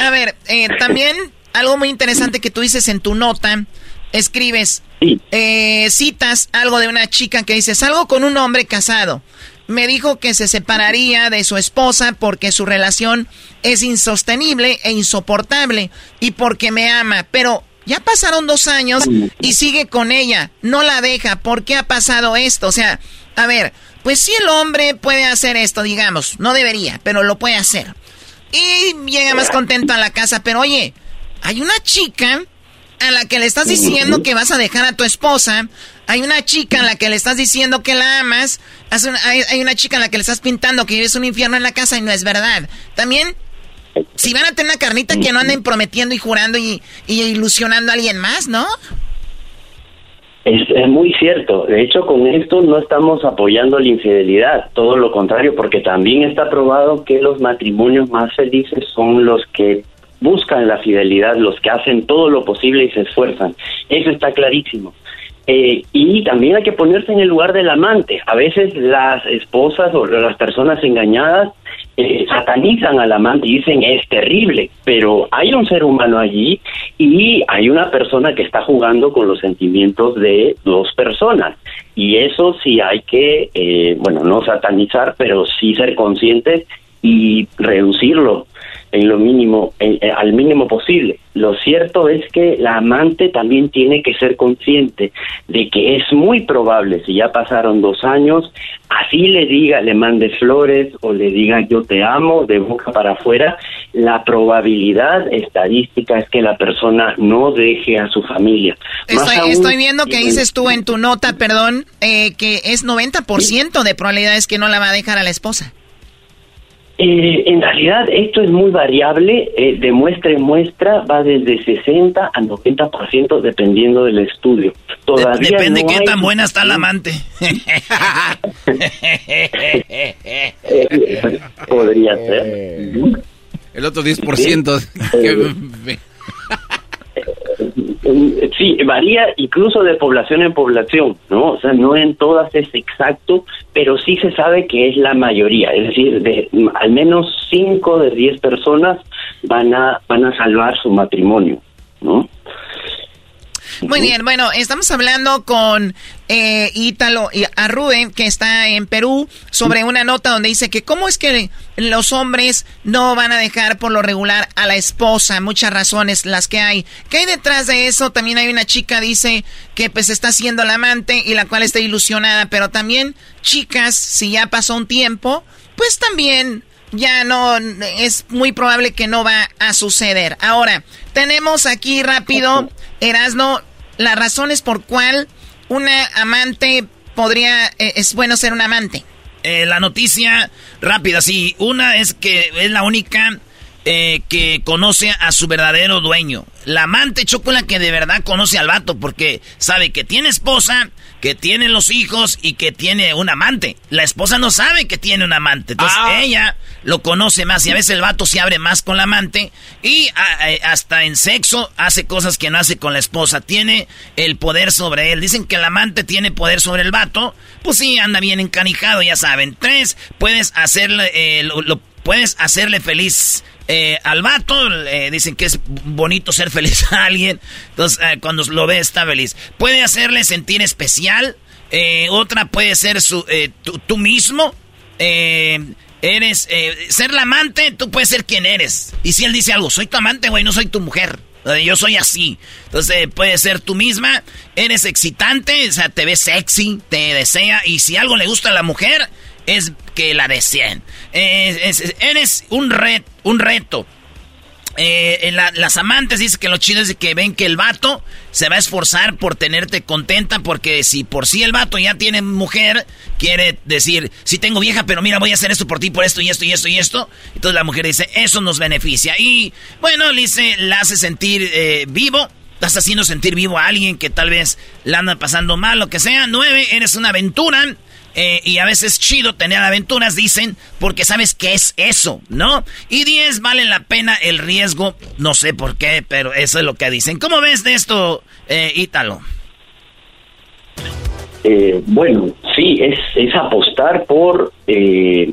A ver, eh, también algo muy interesante que tú dices en tu nota, escribes, eh, citas algo de una chica que dice, salgo con un hombre casado. Me dijo que se separaría de su esposa porque su relación es insostenible e insoportable y porque me ama, pero ya pasaron dos años y sigue con ella, no la deja. ¿Por qué ha pasado esto? O sea, a ver, pues si el hombre puede hacer esto, digamos, no debería, pero lo puede hacer. Y llega más contento a la casa, pero oye, hay una chica a la que le estás diciendo que vas a dejar a tu esposa, hay una chica a la que le estás diciendo que la amas, hay, una chica a la que le estás pintando que vives un infierno en la casa y no es verdad. También si van a tener una carnita que no anden prometiendo y jurando y, ilusionando a alguien más, ¿no? Es, muy cierto. De hecho, con esto no estamos apoyando la infidelidad, todo lo contrario, porque también está probado que los matrimonios más felices son los que buscan la fidelidad, los que hacen todo lo posible y se esfuerzan. Eso está clarísimo. Eh, y también hay que ponerse en el lugar del amante. A veces las esposas o las personas engañadas eh, satanizan al amante y dicen es terrible, pero hay un ser humano allí y hay una persona que está jugando con los sentimientos de dos personas. Y eso sí hay que, eh, bueno, no satanizar, pero sí ser conscientes y reducirlo. En lo mínimo, al mínimo posible. Lo cierto es que la amante también tiene que ser consciente de que es muy probable, si ya pasaron dos años, así le diga, le mande flores o le diga yo te amo de boca para afuera, la probabilidad estadística es que la persona no deje a su familia. Estoy, viendo que dices tú en tu nota, perdón, eh, que es 90% de probabilidades que no la va a dejar a la esposa. Eh, en realidad esto es muy variable, eh, de muestra en muestra va desde 60 a 90% dependiendo del estudio. Todavía Depende qué tan buena está la amante. Podría ser. El otro 10%. Sí, varía incluso de población en población, ¿no? O sea, no en todas es exacto, pero sí se sabe que es la mayoría, es decir, de al menos 5 de 10 personas van a van a salvar su matrimonio, ¿no? Muy bien, bueno, estamos hablando con eh, Ítalo Arrue, que está en Perú, sobre una nota donde dice que cómo es que los hombres no van a dejar por lo regular a la esposa, muchas razones las que hay. ¿Qué hay detrás de eso? También hay una chica, dice, que pues está siendo la amante y la cual está ilusionada, pero también chicas, si ya pasó un tiempo, pues también ya no, es muy probable que no va a suceder. Ahora, tenemos aquí rápido, Erasno, las razones por cuál una amante podría, eh, es bueno ser un amante. Eh, la noticia rápida, sí. Una es que es la única eh, que conoce a su verdadero dueño. La amante chocola que de verdad conoce al vato porque sabe que tiene esposa, que tiene los hijos y que tiene un amante. La esposa no sabe que tiene un amante. Entonces ah. ella lo conoce más y a veces el vato se abre más con la amante y hasta en sexo hace cosas que no hace con la esposa. Tiene el poder sobre él. Dicen que el amante tiene poder sobre el vato. Pues sí, anda bien encanijado, ya saben. Tres, puedes hacerle, eh, lo, puedes hacerle feliz eh, al vato dicen que es bonito ser feliz a alguien. Entonces, eh, cuando lo ve, está feliz. Puede hacerle sentir especial. Eh, otra puede ser su, tú, mismo. eres, ser la amante, tú puedes ser quien eres. Y si él dice algo, soy tu amante, güey, no soy tu mujer. Yo soy así. Entonces, puede ser tú misma. Eres excitante, o sea, te ves sexy, te desea. Y si algo le gusta a la mujer, es que la deseen. eres un, un reto. Eh, las amantes dicen que lo chido es que ven que el vato se va a esforzar por tenerte contenta porque si por sí el vato ya tiene mujer, quiere decir, si tengo vieja, pero mira, voy a hacer esto por ti, por esto y esto y esto y esto. Entonces la mujer dice, eso nos beneficia. Y bueno, le dice, la hace sentir eh, vivo. Estás haciendo sentir vivo a alguien que tal vez la anda pasando mal, lo que sea. Nueve, eres una aventura. Eh, y a veces chido tener aventuras, dicen, porque sabes qué es eso, ¿no? Y 10 vale la pena el riesgo, no sé por qué, pero eso es lo que dicen. ¿Cómo ves de esto, eh, Ítalo? Eh, bueno, sí, es, es apostar por... Eh,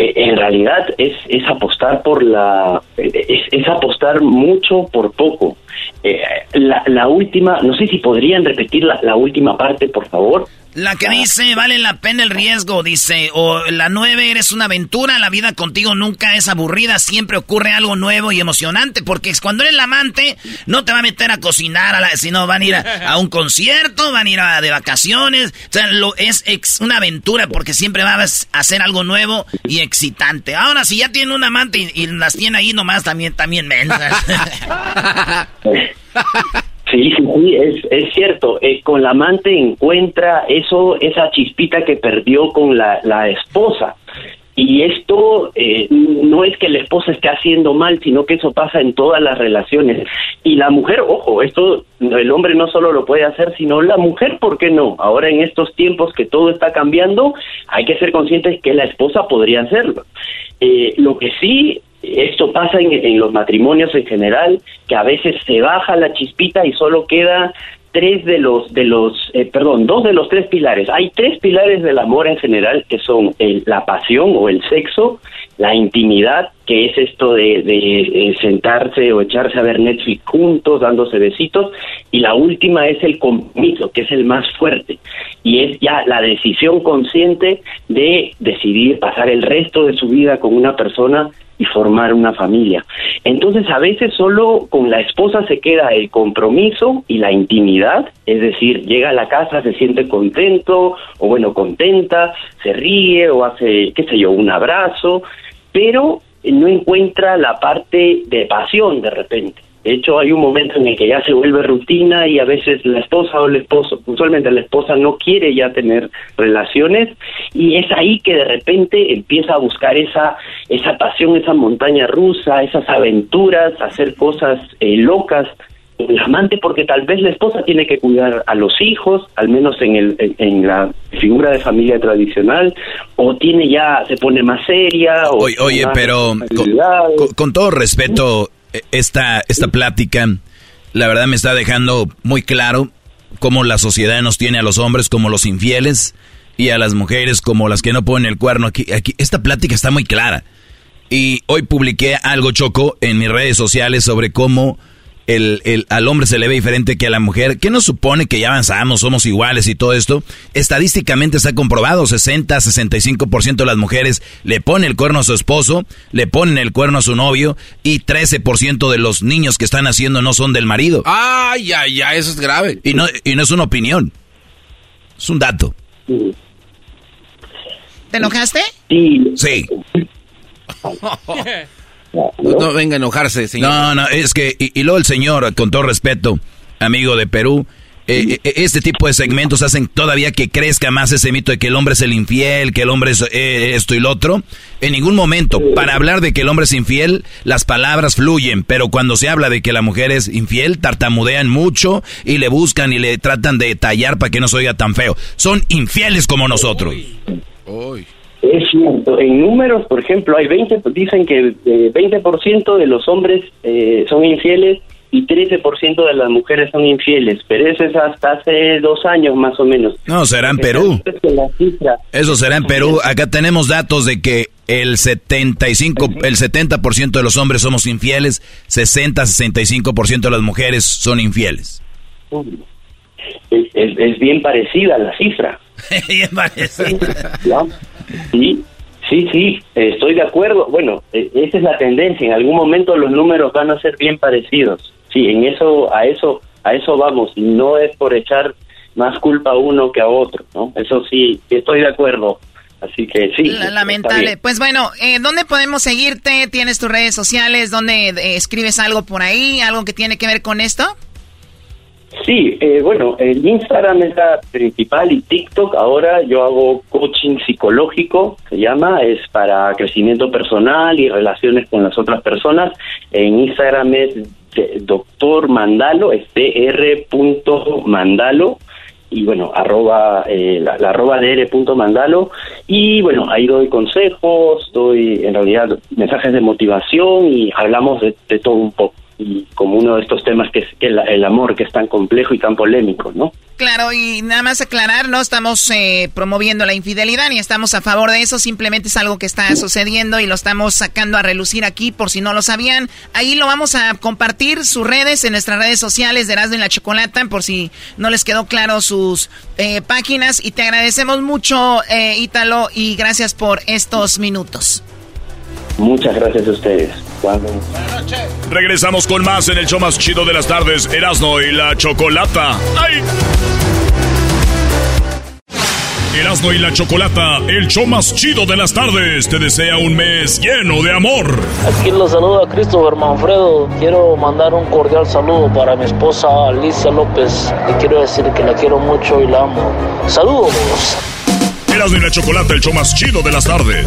en realidad es, es apostar por la... Es apostar mucho por poco. La, la última, no sé si podrían repetir la, la última parte, por favor. La que dice, vale la pena el riesgo, dice. O la nueve, eres una aventura, la vida contigo nunca es aburrida, siempre ocurre algo nuevo y emocionante, porque cuando eres la amante, no te va a meter a cocinar, a la, sino van a ir a, un concierto, van a ir a, de vacaciones. O sea, lo, es una aventura, porque siempre vas a hacer algo nuevo y excitante. Ahora, si ya tiene un amante y, las tiene ahí nomás, también, también mensas. Sí, sí, es, cierto. Eh, con la amante encuentra eso, esa chispita que perdió con la, la esposa. Y esto eh, no es que la esposa esté haciendo mal, sino que eso pasa en todas las relaciones. Y la mujer, ojo, esto el hombre no solo lo puede hacer, sino la mujer, ¿por qué no? Ahora en estos tiempos que todo está cambiando, hay que ser conscientes que la esposa podría hacerlo. Eh, lo que sí esto pasa en, los matrimonios en general, que a veces se baja la chispita y solo queda tres de los de los eh, perdón dos de los tres pilares. Hay tres pilares del amor en general que son la pasión o el sexo la intimidad que es esto de, de, sentarse o echarse a ver Netflix juntos, dándose besitos, y la última es el compromiso, que es el más fuerte, y es ya la decisión consciente de decidir pasar el resto de su vida con una persona y formar una familia. Entonces a veces solo con la esposa se queda el compromiso y la intimidad, es decir, llega a la casa, se siente contento o bueno, contenta, se ríe o hace, qué sé yo, un abrazo, pero no encuentra la parte de pasión de repente. De hecho, hay un momento en el que ya se vuelve rutina y a veces la esposa o el esposo, usualmente la esposa no quiere ya tener relaciones y es ahí que de repente empieza a buscar esa esa pasión, esa montaña rusa, esas aventuras, hacer cosas eh, locas el amante porque tal vez la esposa tiene que cuidar a los hijos, al menos en, el, en, la figura de familia tradicional, o tiene ya, se pone más seria. O oye, pero con, todo respeto, esta, esta plática, la verdad me está dejando muy claro cómo la sociedad nos tiene a los hombres como los infieles y a las mujeres como las que no ponen el cuerno. Aquí, aquí, esta plática está muy clara. Y hoy publiqué algo choco en mis redes sociales sobre cómo el, el, al hombre se le ve diferente que a la mujer. ¿Qué nos supone que ya avanzamos, somos iguales y todo esto? Estadísticamente está comprobado, 60, 65% de las mujeres le ponen el cuerno a su esposo, le ponen el cuerno a su novio y 13% de los niños que están haciendo no son del marido. Ay, ay, ay, eso es grave. Y no, y no es una opinión, es un dato. ¿Te enojaste? Sí. Sí. No, venga a enojarse, señor. No, no, es que, y, luego el señor, con todo respeto, amigo de Perú, eh, eh, este tipo de segmentos hacen todavía que crezca más ese mito de que el hombre es el infiel, que el hombre es eh, esto y lo otro. En ningún momento, para hablar de que el hombre es infiel, las palabras fluyen, pero cuando se habla de que la mujer es infiel, tartamudean mucho y le buscan y le tratan de tallar para que no se oiga tan feo. Son infieles como nosotros. Es cierto, en números, por ejemplo, hay 20, dicen que eh, 20% de los hombres eh, son infieles y 13% de las mujeres son infieles, pero eso es hasta hace dos años más o menos. No, será en Perú. Eso será en Perú. Acá tenemos datos de que el 75, el 70% de los hombres somos infieles, 60, 65% de las mujeres son infieles. Es, es, bien parecida la cifra. bien parecida. Sí, sí, sí, estoy de acuerdo. Bueno, e, esa es la tendencia. En algún momento los números van a ser bien parecidos. Sí, en eso, a eso, a eso vamos. Y no es por echar más culpa a uno que a otro, ¿no? Eso sí, estoy de acuerdo. Así que sí. Lamentable. Pues bueno, eh, ¿dónde podemos seguirte? ¿Tienes tus redes sociales? ¿Dónde eh, escribes algo por ahí? ¿Algo que tiene que ver con esto? Sí, eh, bueno, el Instagram es la principal y TikTok ahora yo hago coaching psicológico, se llama, es para crecimiento personal y relaciones con las otras personas. En Instagram es doctor Mandalo, es dr.mandalo y bueno, arroba, eh, la, arroba dr.mandalo y bueno, ahí doy consejos, doy en realidad mensajes de motivación y hablamos de todo un poco y como uno de estos temas que es el, amor que es tan complejo y tan polémico, ¿no? Claro, y nada más aclarar, no estamos eh, promoviendo la infidelidad ni estamos a favor de eso, simplemente es algo que está sucediendo y lo estamos sacando a relucir aquí por si no lo sabían. Ahí lo vamos a compartir sus redes en nuestras redes sociales de Erasmo y la Chocolata por si no les quedó claro sus eh, páginas y te agradecemos mucho, eh, Ítalo, y gracias por estos minutos. Muchas gracias a ustedes. Regresamos con más en el show más chido de las tardes, Erasno y la Chocolata. ¡Ay! Erasno y la Chocolata, el show más chido de las tardes, te desea un mes lleno de amor. Aquí los saluda Christopher Manfredo. Quiero mandar un cordial saludo para mi esposa Alicia López. Y quiero decir que la quiero mucho y la amo. ¡Saludos! Erasno y la Chocolata, el show más chido de las tardes.